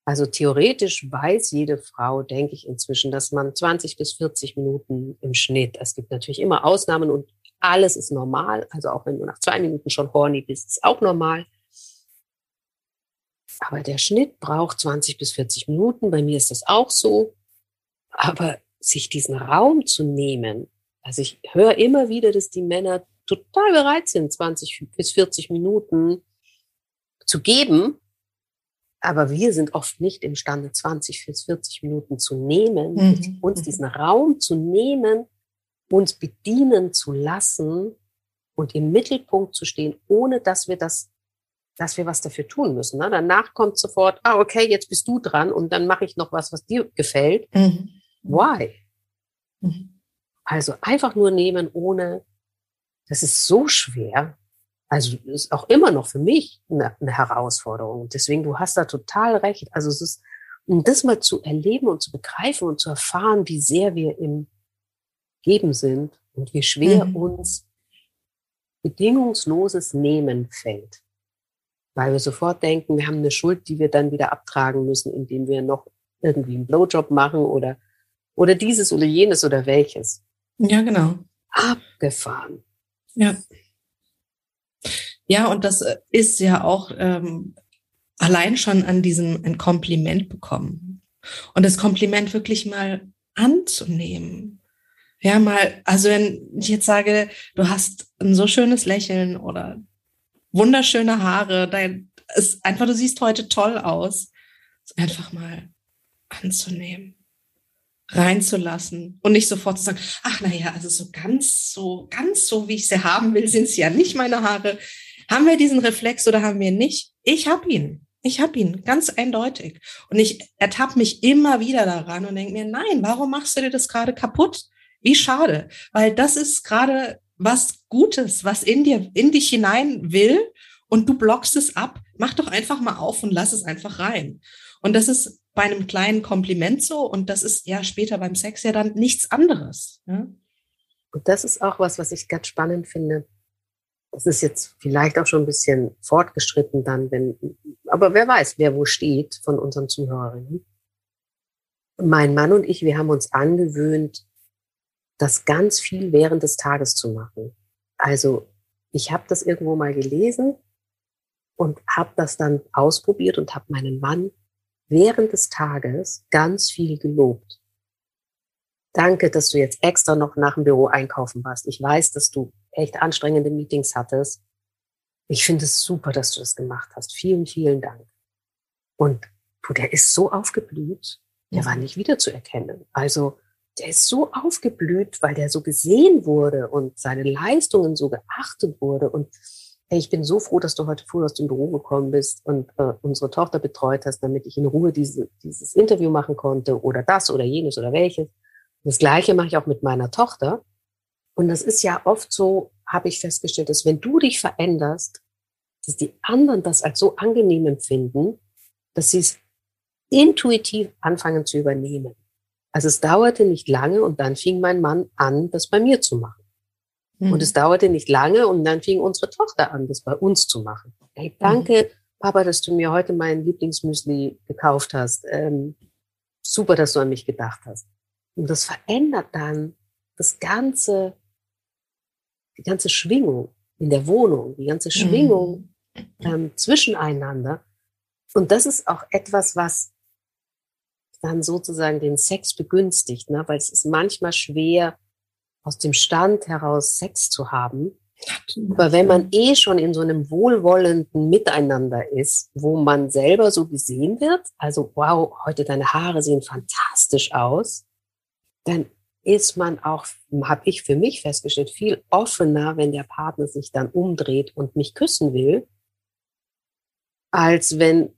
Also theoretisch weiß jede Frau, denke ich inzwischen, dass man 20 bis 40 Minuten im Schnitt, es gibt natürlich immer Ausnahmen und alles ist normal. Also auch wenn du nach zwei Minuten schon horny bist, ist auch normal. Aber der Schnitt braucht 20 bis 40 Minuten. Bei mir ist das auch so. Aber sich diesen Raum zu nehmen, also ich höre immer wieder, dass die Männer total bereit sind, 20 bis 40 Minuten zu geben, aber wir sind oft nicht imstande, 20 bis 40 Minuten zu nehmen, mhm. uns diesen Raum zu nehmen, uns bedienen zu lassen und im Mittelpunkt zu stehen, ohne dass wir das, dass wir was dafür tun müssen. Ne? Danach kommt sofort, ah, okay, jetzt bist du dran und dann mache ich noch was, was dir gefällt. Mhm. Why? Mhm. Also einfach nur nehmen, ohne, das ist so schwer. Also ist auch immer noch für mich eine, eine Herausforderung. Deswegen, du hast da total recht. Also es ist, um das mal zu erleben und zu begreifen und zu erfahren, wie sehr wir im Geben sind und wie schwer mhm. uns bedingungsloses Nehmen fällt. Weil wir sofort denken, wir haben eine Schuld, die wir dann wieder abtragen müssen, indem wir noch irgendwie einen Blowjob machen oder, oder dieses oder jenes oder welches. Ja, genau. Abgefahren. Ja. Ja, und das äh, ist ja auch ähm, allein schon an diesem ein Kompliment bekommen. Und das Kompliment wirklich mal anzunehmen. Ja, mal, also wenn ich jetzt sage, du hast ein so schönes Lächeln oder wunderschöne Haare, dein, ist einfach, du siehst heute toll aus. Einfach mal anzunehmen, reinzulassen und nicht sofort zu sagen, ach naja, also so ganz so, ganz so, wie ich sie haben will, sind sie ja nicht meine Haare. Haben wir diesen Reflex oder haben wir nicht? Ich habe ihn. Ich habe ihn, ganz eindeutig. Und ich ertappe mich immer wieder daran und denke mir, nein, warum machst du dir das gerade kaputt? Wie schade, weil das ist gerade was Gutes, was in dir, in dich hinein will und du blockst es ab. Mach doch einfach mal auf und lass es einfach rein. Und das ist bei einem kleinen Kompliment so und das ist ja später beim Sex ja dann nichts anderes. Ja? Und das ist auch was, was ich ganz spannend finde das ist jetzt vielleicht auch schon ein bisschen fortgeschritten dann, wenn, aber wer weiß, wer wo steht von unseren Zuhörerinnen. Mein Mann und ich, wir haben uns angewöhnt, das ganz viel während des Tages zu machen. Also ich habe das irgendwo mal gelesen und habe das dann ausprobiert und habe meinen Mann während des Tages ganz viel gelobt. Danke, dass du jetzt extra noch nach dem Büro einkaufen warst. Ich weiß, dass du echt anstrengende Meetings hattest. Ich finde es super, dass du das gemacht hast. Vielen, vielen Dank. Und du, der ist so aufgeblüht, der war mhm. nicht wiederzuerkennen. Also der ist so aufgeblüht, weil der so gesehen wurde und seine Leistungen so geachtet wurde. Und hey, ich bin so froh, dass du heute früh aus dem Büro gekommen bist und äh, unsere Tochter betreut hast, damit ich in Ruhe diese, dieses Interview machen konnte oder das oder jenes oder welches. Das Gleiche mache ich auch mit meiner Tochter. Und das ist ja oft so, habe ich festgestellt, dass wenn du dich veränderst, dass die anderen das als so angenehm empfinden, dass sie es intuitiv anfangen zu übernehmen. Also es dauerte nicht lange und dann fing mein Mann an, das bei mir zu machen. Mhm. Und es dauerte nicht lange und dann fing unsere Tochter an, das bei uns zu machen. Hey, danke, mhm. Papa, dass du mir heute mein Lieblingsmüsli gekauft hast. Ähm, super, dass du an mich gedacht hast. Und das verändert dann das ganze die ganze Schwingung in der Wohnung, die ganze Schwingung mhm. ähm, zwischeneinander. Und das ist auch etwas, was dann sozusagen den Sex begünstigt, ne? weil es ist manchmal schwer, aus dem Stand heraus Sex zu haben. Aber wenn man eh schon in so einem wohlwollenden Miteinander ist, wo man selber so gesehen wird, also wow, heute deine Haare sehen fantastisch aus, dann ist man auch, habe ich für mich festgestellt, viel offener, wenn der Partner sich dann umdreht und mich küssen will, als wenn,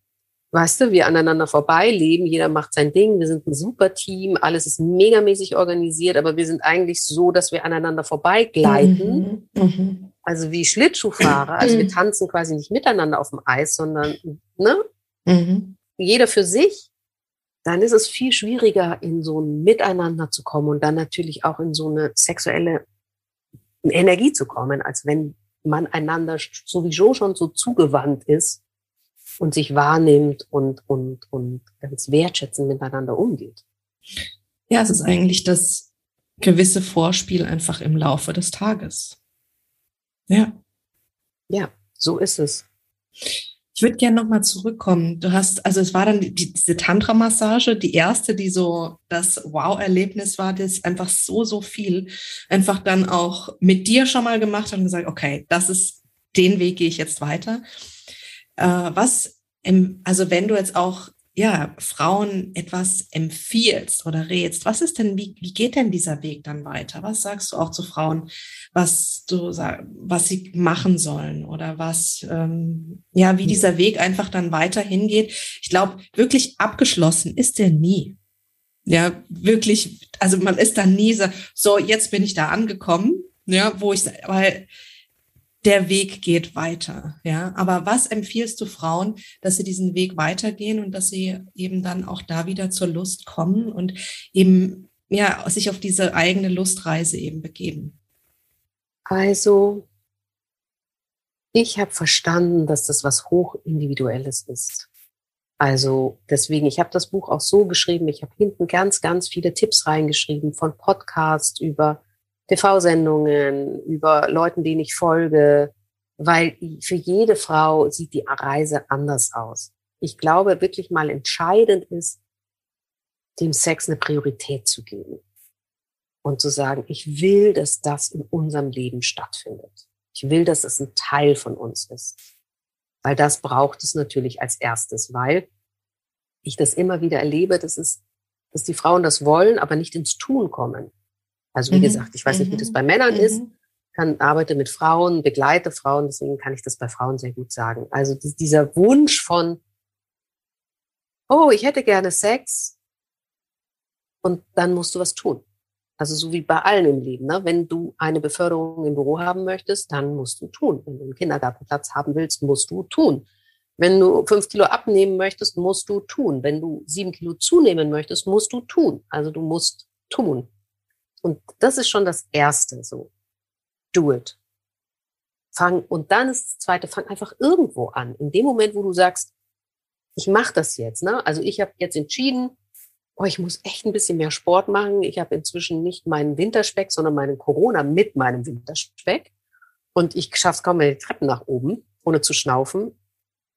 weißt du, wir aneinander vorbeileben, jeder macht sein Ding, wir sind ein super Team, alles ist megamäßig organisiert, aber wir sind eigentlich so, dass wir aneinander vorbeigleiten. Mhm, mhm. Also wie Schlittschuhfahrer, also wir tanzen quasi nicht miteinander auf dem Eis, sondern ne? Mhm. jeder für sich dann ist es viel schwieriger, in so ein Miteinander zu kommen und dann natürlich auch in so eine sexuelle Energie zu kommen, als wenn man einander sowieso schon so zugewandt ist und sich wahrnimmt und, und, und ganz wertschätzend miteinander umgeht. Ja, es ist eigentlich das gewisse Vorspiel einfach im Laufe des Tages. Ja. Ja, so ist es. Ich würde gerne nochmal zurückkommen. Du hast, also es war dann die, diese Tantra-Massage, die erste, die so das Wow-Erlebnis war, das einfach so, so viel einfach dann auch mit dir schon mal gemacht und gesagt, okay, das ist den Weg gehe ich jetzt weiter. Äh, was, im, also wenn du jetzt auch ja, Frauen etwas empfiehlst oder rätst, was ist denn, wie, wie geht denn dieser Weg dann weiter? Was sagst du auch zu Frauen, was du was sie machen sollen oder was, ähm, ja, wie dieser Weg einfach dann weiter hingeht? Ich glaube, wirklich abgeschlossen ist der nie. Ja, wirklich, also man ist dann nie so, so, jetzt bin ich da angekommen, ja, wo ich, weil der Weg geht weiter. Ja, aber was empfiehlst du Frauen, dass sie diesen Weg weitergehen und dass sie eben dann auch da wieder zur Lust kommen und eben ja sich auf diese eigene Lustreise eben begeben? Also ich habe verstanden, dass das was hochindividuelles ist. Also deswegen, ich habe das Buch auch so geschrieben. Ich habe hinten ganz, ganz viele Tipps reingeschrieben von Podcasts über TV-Sendungen, über Leuten, denen ich folge, weil für jede Frau sieht die Reise anders aus. Ich glaube, wirklich mal entscheidend ist, dem Sex eine Priorität zu geben und zu sagen, ich will, dass das in unserem Leben stattfindet. Ich will, dass es ein Teil von uns ist. Weil das braucht es natürlich als erstes, weil ich das immer wieder erlebe, dass es, dass die Frauen das wollen, aber nicht ins Tun kommen. Also wie mhm. gesagt, ich weiß nicht, wie das mhm. bei Männern mhm. ist. Kann, arbeite mit Frauen, begleite Frauen, deswegen kann ich das bei Frauen sehr gut sagen. Also dieser Wunsch von, oh, ich hätte gerne Sex und dann musst du was tun. Also so wie bei allen im Leben. Ne? Wenn du eine Beförderung im Büro haben möchtest, dann musst du tun. Wenn du einen Kindergartenplatz haben willst, musst du tun. Wenn du fünf Kilo abnehmen möchtest, musst du tun. Wenn du sieben Kilo zunehmen möchtest, musst du tun. Also du musst tun. Und das ist schon das Erste, so. Do it. Fang, und dann ist das Zweite, fang einfach irgendwo an. In dem Moment, wo du sagst, ich mache das jetzt, ne? Also ich habe jetzt entschieden, oh, ich muss echt ein bisschen mehr Sport machen. Ich habe inzwischen nicht meinen Winterspeck, sondern meinen Corona mit meinem Winterspeck. Und ich schaffe es kaum mehr die Treppen nach oben, ohne zu schnaufen.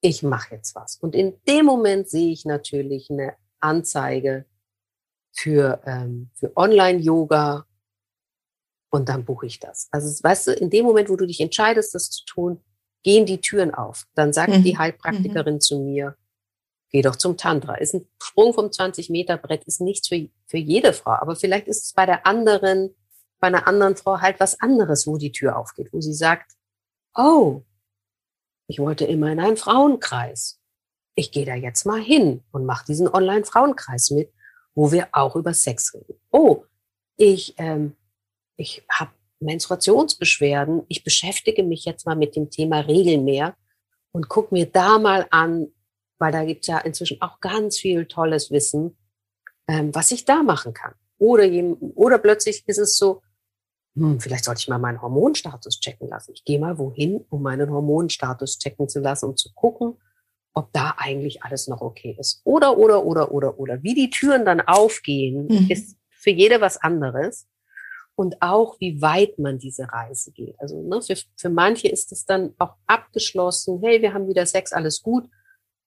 Ich mache jetzt was. Und in dem Moment sehe ich natürlich eine Anzeige für, ähm, für Online-Yoga und dann buche ich das. Also weißt du, in dem Moment, wo du dich entscheidest, das zu tun, gehen die Türen auf. Dann sagt mhm. die Heilpraktikerin mhm. zu mir, geh doch zum Tantra. Ist ein Sprung vom 20 Meter Brett, ist nichts für, für jede Frau. Aber vielleicht ist es bei der anderen, bei einer anderen Frau halt was anderes, wo die Tür aufgeht, wo sie sagt, oh, ich wollte immer in einen Frauenkreis. Ich gehe da jetzt mal hin und mache diesen Online-Frauenkreis mit wo wir auch über Sex reden. Oh, ich, ähm, ich habe Menstruationsbeschwerden. Ich beschäftige mich jetzt mal mit dem Thema Regelmehr und guck mir da mal an, weil da gibt's ja inzwischen auch ganz viel tolles Wissen, ähm, was ich da machen kann. Oder, oder plötzlich ist es so, hm, vielleicht sollte ich mal meinen Hormonstatus checken lassen. Ich gehe mal wohin, um meinen Hormonstatus checken zu lassen, um zu gucken, ob da eigentlich alles noch okay ist. Oder, oder, oder, oder, oder. Wie die Türen dann aufgehen, mhm. ist für jede was anderes. Und auch, wie weit man diese Reise geht. Also ne, für, für manche ist es dann auch abgeschlossen, hey, wir haben wieder Sex, alles gut.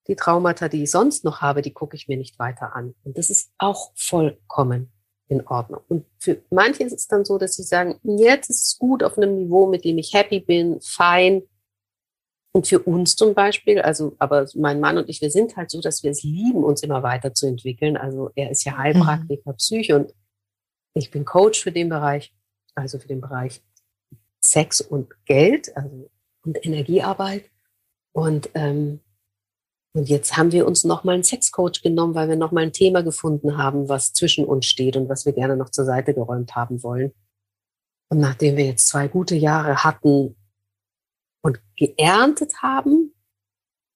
Die Traumata, die ich sonst noch habe, die gucke ich mir nicht weiter an. Und das ist auch vollkommen in Ordnung. Und für manche ist es dann so, dass sie sagen, jetzt ist es gut auf einem Niveau, mit dem ich happy bin, fein, und für uns zum Beispiel, also, aber mein Mann und ich, wir sind halt so, dass wir es lieben, uns immer weiterzuentwickeln. Also er ist ja Heilpraktiker, mhm. Psyche und ich bin Coach für den Bereich, also für den Bereich Sex und Geld, also und Energiearbeit. Und ähm, und jetzt haben wir uns nochmal einen Sexcoach genommen, weil wir nochmal ein Thema gefunden haben, was zwischen uns steht und was wir gerne noch zur Seite geräumt haben wollen. Und nachdem wir jetzt zwei gute Jahre hatten, und geerntet haben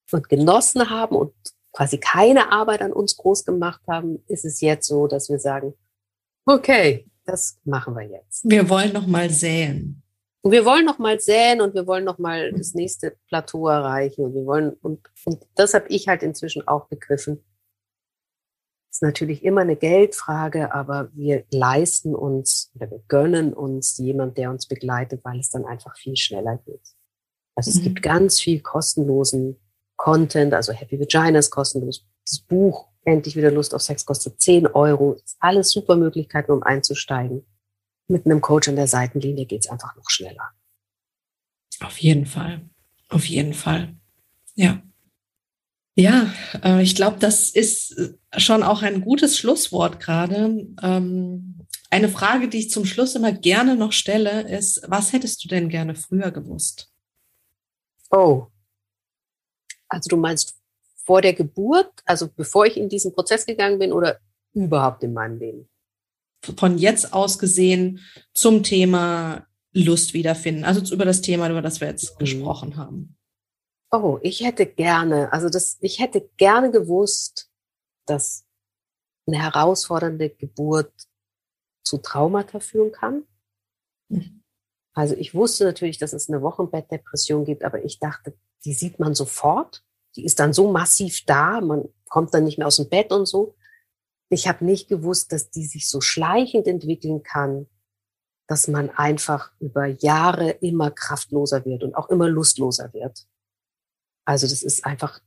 und genossen haben und quasi keine Arbeit an uns groß gemacht haben, ist es jetzt so, dass wir sagen, okay, das machen wir jetzt. Wir wollen noch mal säen. Und wir wollen noch mal säen und wir wollen noch mal das nächste Plateau erreichen und wir wollen und, und das habe ich halt inzwischen auch begriffen. Ist natürlich immer eine Geldfrage, aber wir leisten uns oder wir gönnen uns jemand, der uns begleitet, weil es dann einfach viel schneller geht. Also mhm. es gibt ganz viel kostenlosen Content, also Happy Vagina ist kostenlos. Das Buch Endlich wieder Lust auf Sex kostet 10 Euro. Ist alles super Möglichkeiten, um einzusteigen. Mit einem Coach an der Seitenlinie geht's einfach noch schneller. Auf jeden Fall. Auf jeden Fall. Ja. Ja, äh, ich glaube, das ist schon auch ein gutes Schlusswort gerade. Ähm, eine Frage, die ich zum Schluss immer gerne noch stelle, ist, was hättest du denn gerne früher gewusst? Oh, also du meinst vor der Geburt, also bevor ich in diesen Prozess gegangen bin oder überhaupt in meinem Leben? Von jetzt aus gesehen zum Thema Lust wiederfinden, also über das Thema, über das wir jetzt mhm. gesprochen haben. Oh, ich hätte gerne, also das, ich hätte gerne gewusst, dass eine herausfordernde Geburt zu Traumata führen kann. Mhm. Also ich wusste natürlich, dass es eine Wochenbettdepression gibt, aber ich dachte, die sieht man sofort. Die ist dann so massiv da, man kommt dann nicht mehr aus dem Bett und so. Ich habe nicht gewusst, dass die sich so schleichend entwickeln kann, dass man einfach über Jahre immer kraftloser wird und auch immer lustloser wird. Also das ist einfach,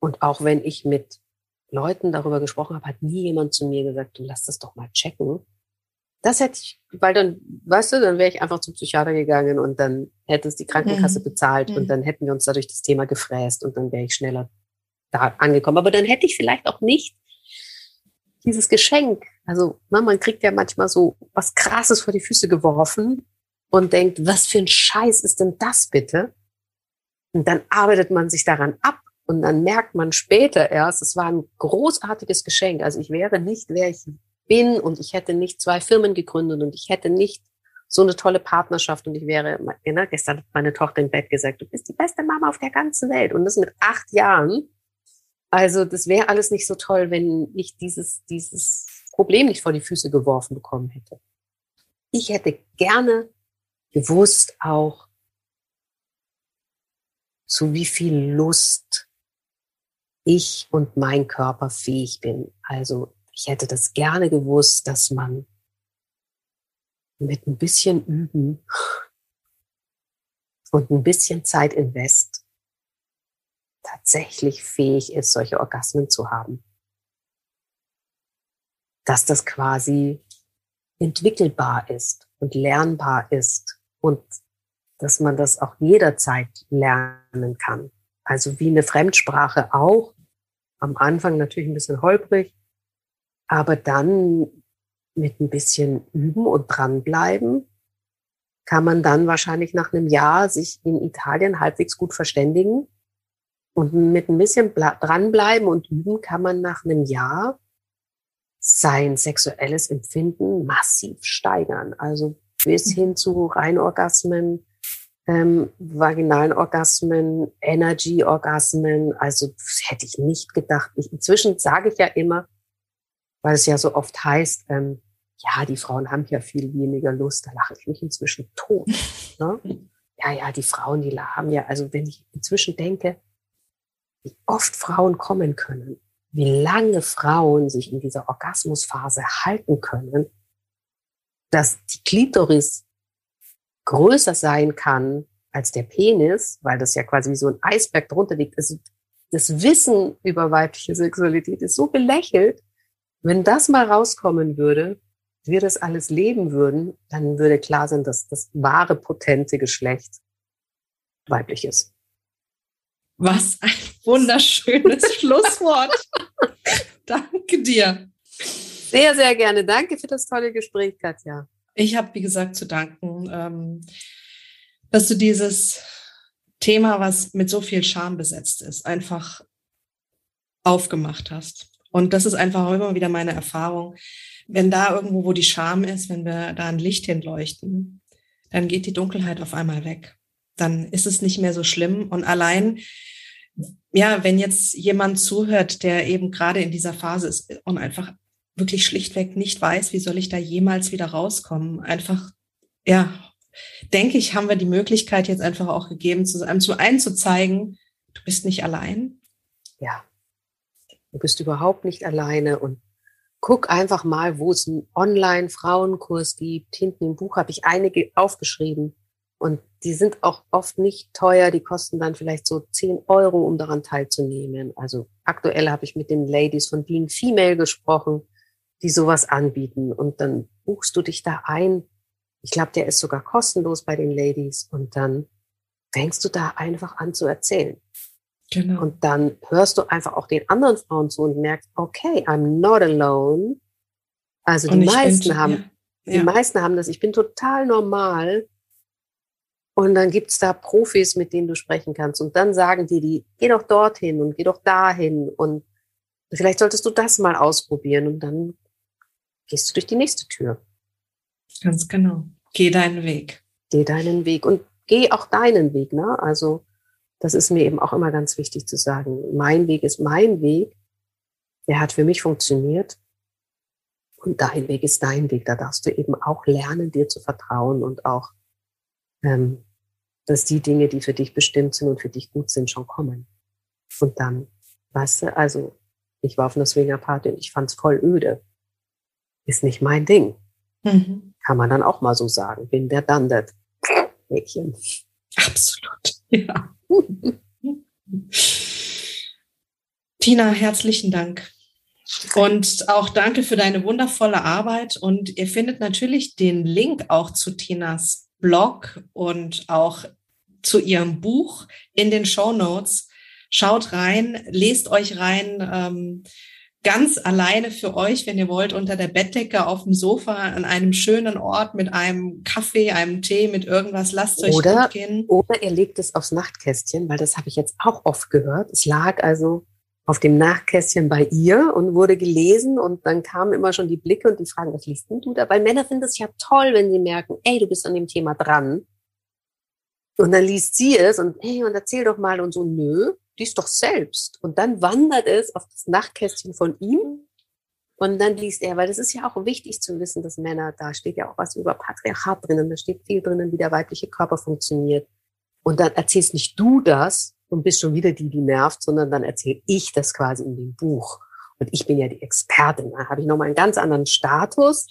und auch wenn ich mit Leuten darüber gesprochen habe, hat nie jemand zu mir gesagt, du lass das doch mal checken. Das hätte ich, weil dann, weißt du, dann wäre ich einfach zum Psychiater gegangen und dann hätte es die Krankenkasse mhm. bezahlt mhm. und dann hätten wir uns dadurch das Thema gefräst und dann wäre ich schneller da angekommen. Aber dann hätte ich vielleicht auch nicht dieses Geschenk. Also na, man kriegt ja manchmal so was Krasses vor die Füße geworfen und denkt, was für ein Scheiß ist denn das bitte? Und dann arbeitet man sich daran ab und dann merkt man später erst, es war ein großartiges Geschenk. Also ich wäre nicht, wer ich bin und ich hätte nicht zwei Firmen gegründet und ich hätte nicht so eine tolle Partnerschaft und ich wäre, ne, gestern hat meine Tochter im Bett gesagt, du bist die beste Mama auf der ganzen Welt und das mit acht Jahren. Also das wäre alles nicht so toll, wenn ich dieses, dieses Problem nicht vor die Füße geworfen bekommen hätte. Ich hätte gerne gewusst auch, zu wie viel Lust ich und mein Körper fähig bin. Also ich hätte das gerne gewusst, dass man mit ein bisschen Üben und ein bisschen Zeit invest tatsächlich fähig ist, solche Orgasmen zu haben. Dass das quasi entwickelbar ist und lernbar ist und dass man das auch jederzeit lernen kann. Also wie eine Fremdsprache auch. Am Anfang natürlich ein bisschen holprig, aber dann mit ein bisschen Üben und dranbleiben, kann man dann wahrscheinlich nach einem Jahr sich in Italien halbwegs gut verständigen. Und mit ein bisschen dranbleiben und üben kann man nach einem Jahr sein sexuelles Empfinden massiv steigern. Also bis hin zu Reinorgasmen, ähm, vaginalen Orgasmen, Energy-Orgasmen. Also hätte ich nicht gedacht. Ich, inzwischen sage ich ja immer, weil es ja so oft heißt, ähm, ja, die Frauen haben ja viel weniger Lust, da lache ich mich inzwischen tot. Ne? Ja, ja, die Frauen, die haben ja, also wenn ich inzwischen denke, wie oft Frauen kommen können, wie lange Frauen sich in dieser Orgasmusphase halten können, dass die Klitoris größer sein kann als der Penis, weil das ja quasi wie so ein Eisberg drunter liegt. Also das Wissen über weibliche Sexualität ist so belächelt, wenn das mal rauskommen würde, wir das alles leben würden, dann würde klar sein, dass das wahre potente Geschlecht weiblich ist. Was ein wunderschönes Schlusswort. Danke dir. Sehr, sehr gerne. Danke für das tolle Gespräch, Katja. Ich habe, wie gesagt, zu danken, ähm, dass du dieses Thema, was mit so viel Scham besetzt ist, einfach aufgemacht hast. Und das ist einfach auch immer wieder meine Erfahrung. Wenn da irgendwo, wo die Scham ist, wenn wir da ein Licht hinleuchten, dann geht die Dunkelheit auf einmal weg. Dann ist es nicht mehr so schlimm. Und allein, ja, wenn jetzt jemand zuhört, der eben gerade in dieser Phase ist und einfach wirklich schlichtweg nicht weiß, wie soll ich da jemals wieder rauskommen, einfach, ja, denke ich, haben wir die Möglichkeit jetzt einfach auch gegeben, zu, einem zum einen zu zeigen, du bist nicht allein. Ja. Du bist überhaupt nicht alleine und guck einfach mal, wo es einen Online-Frauenkurs gibt. Hinten im Buch habe ich einige aufgeschrieben. Und die sind auch oft nicht teuer. Die kosten dann vielleicht so 10 Euro, um daran teilzunehmen. Also aktuell habe ich mit den Ladies von Being Female gesprochen, die sowas anbieten. Und dann buchst du dich da ein. Ich glaube, der ist sogar kostenlos bei den Ladies. Und dann fängst du da einfach an zu erzählen. Genau. Und dann hörst du einfach auch den anderen Frauen zu und merkst, okay, I'm not alone. Also die meisten bin, haben, ja. die meisten haben das, ich bin total normal. Und dann gibt es da Profis, mit denen du sprechen kannst. Und dann sagen die, die, geh doch dorthin und geh doch dahin. Und vielleicht solltest du das mal ausprobieren. Und dann gehst du durch die nächste Tür. Ganz genau. Geh deinen Weg. Geh deinen Weg. Und geh auch deinen Weg. Ne? Also das ist mir eben auch immer ganz wichtig zu sagen. Mein Weg ist mein Weg. Der hat für mich funktioniert. Und dein Weg ist dein Weg. Da darfst du eben auch lernen, dir zu vertrauen und auch, ähm, dass die Dinge, die für dich bestimmt sind und für dich gut sind, schon kommen. Und dann, weißt du, also ich war auf einer Swingerparty und ich fand's voll öde. Ist nicht mein Ding. Mhm. Kann man dann auch mal so sagen. Bin der Dandet. Mädchen. Absolut. Ja. Tina, herzlichen Dank. Und auch danke für deine wundervolle Arbeit. Und ihr findet natürlich den Link auch zu Tinas Blog und auch zu ihrem Buch in den Show Notes. Schaut rein, lest euch rein. Ähm, ganz alleine für euch, wenn ihr wollt, unter der Bettdecke auf dem Sofa an einem schönen Ort mit einem Kaffee, einem Tee, mit irgendwas. Lasst euch oder, gut gehen. Oder ihr legt es aufs Nachtkästchen, weil das habe ich jetzt auch oft gehört. Es lag also auf dem Nachtkästchen bei ihr und wurde gelesen und dann kamen immer schon die Blicke und die Fragen, was liest denn du da? Weil Männer finden es ja toll, wenn sie merken, ey, du bist an dem Thema dran. Und dann liest sie es und hey, und erzähl doch mal und so, nö, lies doch selbst. Und dann wandert es auf das Nachtkästchen von ihm und dann liest er, weil das ist ja auch wichtig zu wissen, dass Männer, da steht ja auch was über Patriarchat drinnen, da steht viel drinnen, wie der weibliche Körper funktioniert. Und dann erzählst nicht du das und bist schon wieder die, die nervt, sondern dann erzähle ich das quasi in dem Buch. Und ich bin ja die Expertin. Da habe ich nochmal einen ganz anderen Status.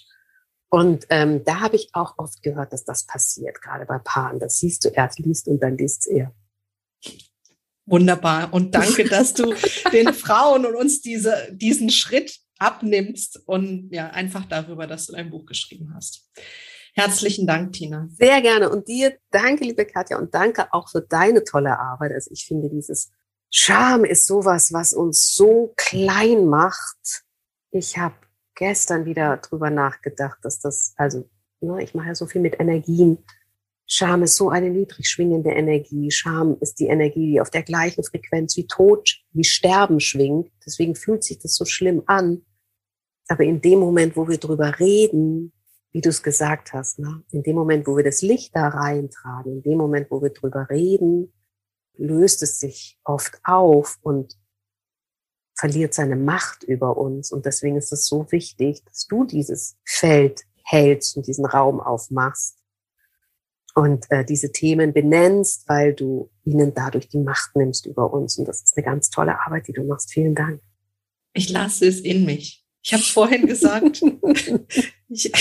Und ähm, da habe ich auch oft gehört, dass das passiert, gerade bei Paaren. Das siehst du erst, liest und dann liest er. Wunderbar. Und danke, dass du den Frauen und uns diese, diesen Schritt abnimmst und ja, einfach darüber, dass du dein Buch geschrieben hast. Herzlichen Dank, Tina. Sehr gerne. Und dir danke, liebe Katja, und danke auch für deine tolle Arbeit. Also ich finde, dieses Scham ist sowas, was uns so klein macht. Ich habe gestern wieder drüber nachgedacht, dass das, also, ne, ich mache ja so viel mit Energien Scham ist so eine niedrig schwingende Energie. Scham ist die Energie, die auf der gleichen Frequenz wie Tod, wie Sterben schwingt. Deswegen fühlt sich das so schlimm an. Aber in dem Moment, wo wir drüber reden, wie du es gesagt hast, ne? in dem Moment, wo wir das Licht da reintragen, in dem Moment, wo wir drüber reden, löst es sich oft auf und verliert seine Macht über uns. Und deswegen ist es so wichtig, dass du dieses Feld hältst und diesen Raum aufmachst und äh, diese Themen benennst, weil du ihnen dadurch die Macht nimmst über uns. Und das ist eine ganz tolle Arbeit, die du machst. Vielen Dank. Ich lasse es in mich. Ich habe vorhin gesagt, ich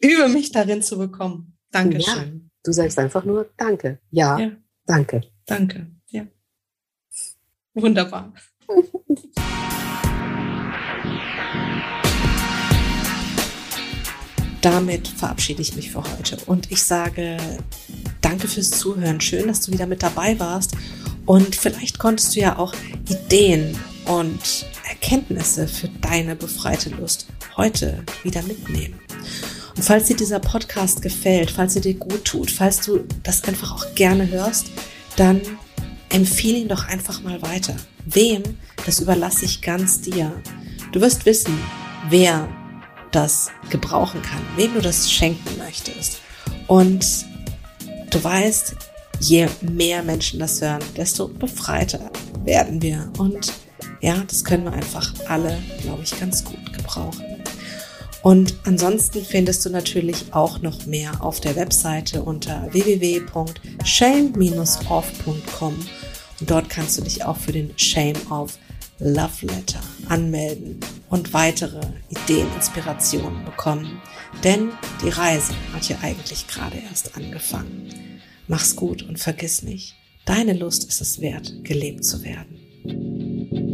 übe mich darin zu bekommen. Dankeschön. Ja, du sagst einfach nur Danke. Ja, ja. danke. Danke. Ja. Wunderbar. damit verabschiede ich mich für heute und ich sage danke fürs Zuhören. Schön, dass du wieder mit dabei warst und vielleicht konntest du ja auch Ideen und Erkenntnisse für deine befreite Lust heute wieder mitnehmen. Und falls dir dieser Podcast gefällt, falls er dir gut tut, falls du das einfach auch gerne hörst, dann empfehle ihn doch einfach mal weiter. Wem, das überlasse ich ganz dir. Du wirst wissen, wer das gebrauchen kann, wem du das schenken möchtest. Und du weißt, je mehr Menschen das hören, desto befreiter werden wir. Und ja, das können wir einfach alle, glaube ich, ganz gut gebrauchen. Und ansonsten findest du natürlich auch noch mehr auf der Webseite unter www.shame-off.com und dort kannst du dich auch für den Shame Off Love Letter anmelden und weitere Ideen, Inspirationen bekommen. Denn die Reise hat ja eigentlich gerade erst angefangen. Mach's gut und vergiss nicht, deine Lust ist es wert, gelebt zu werden.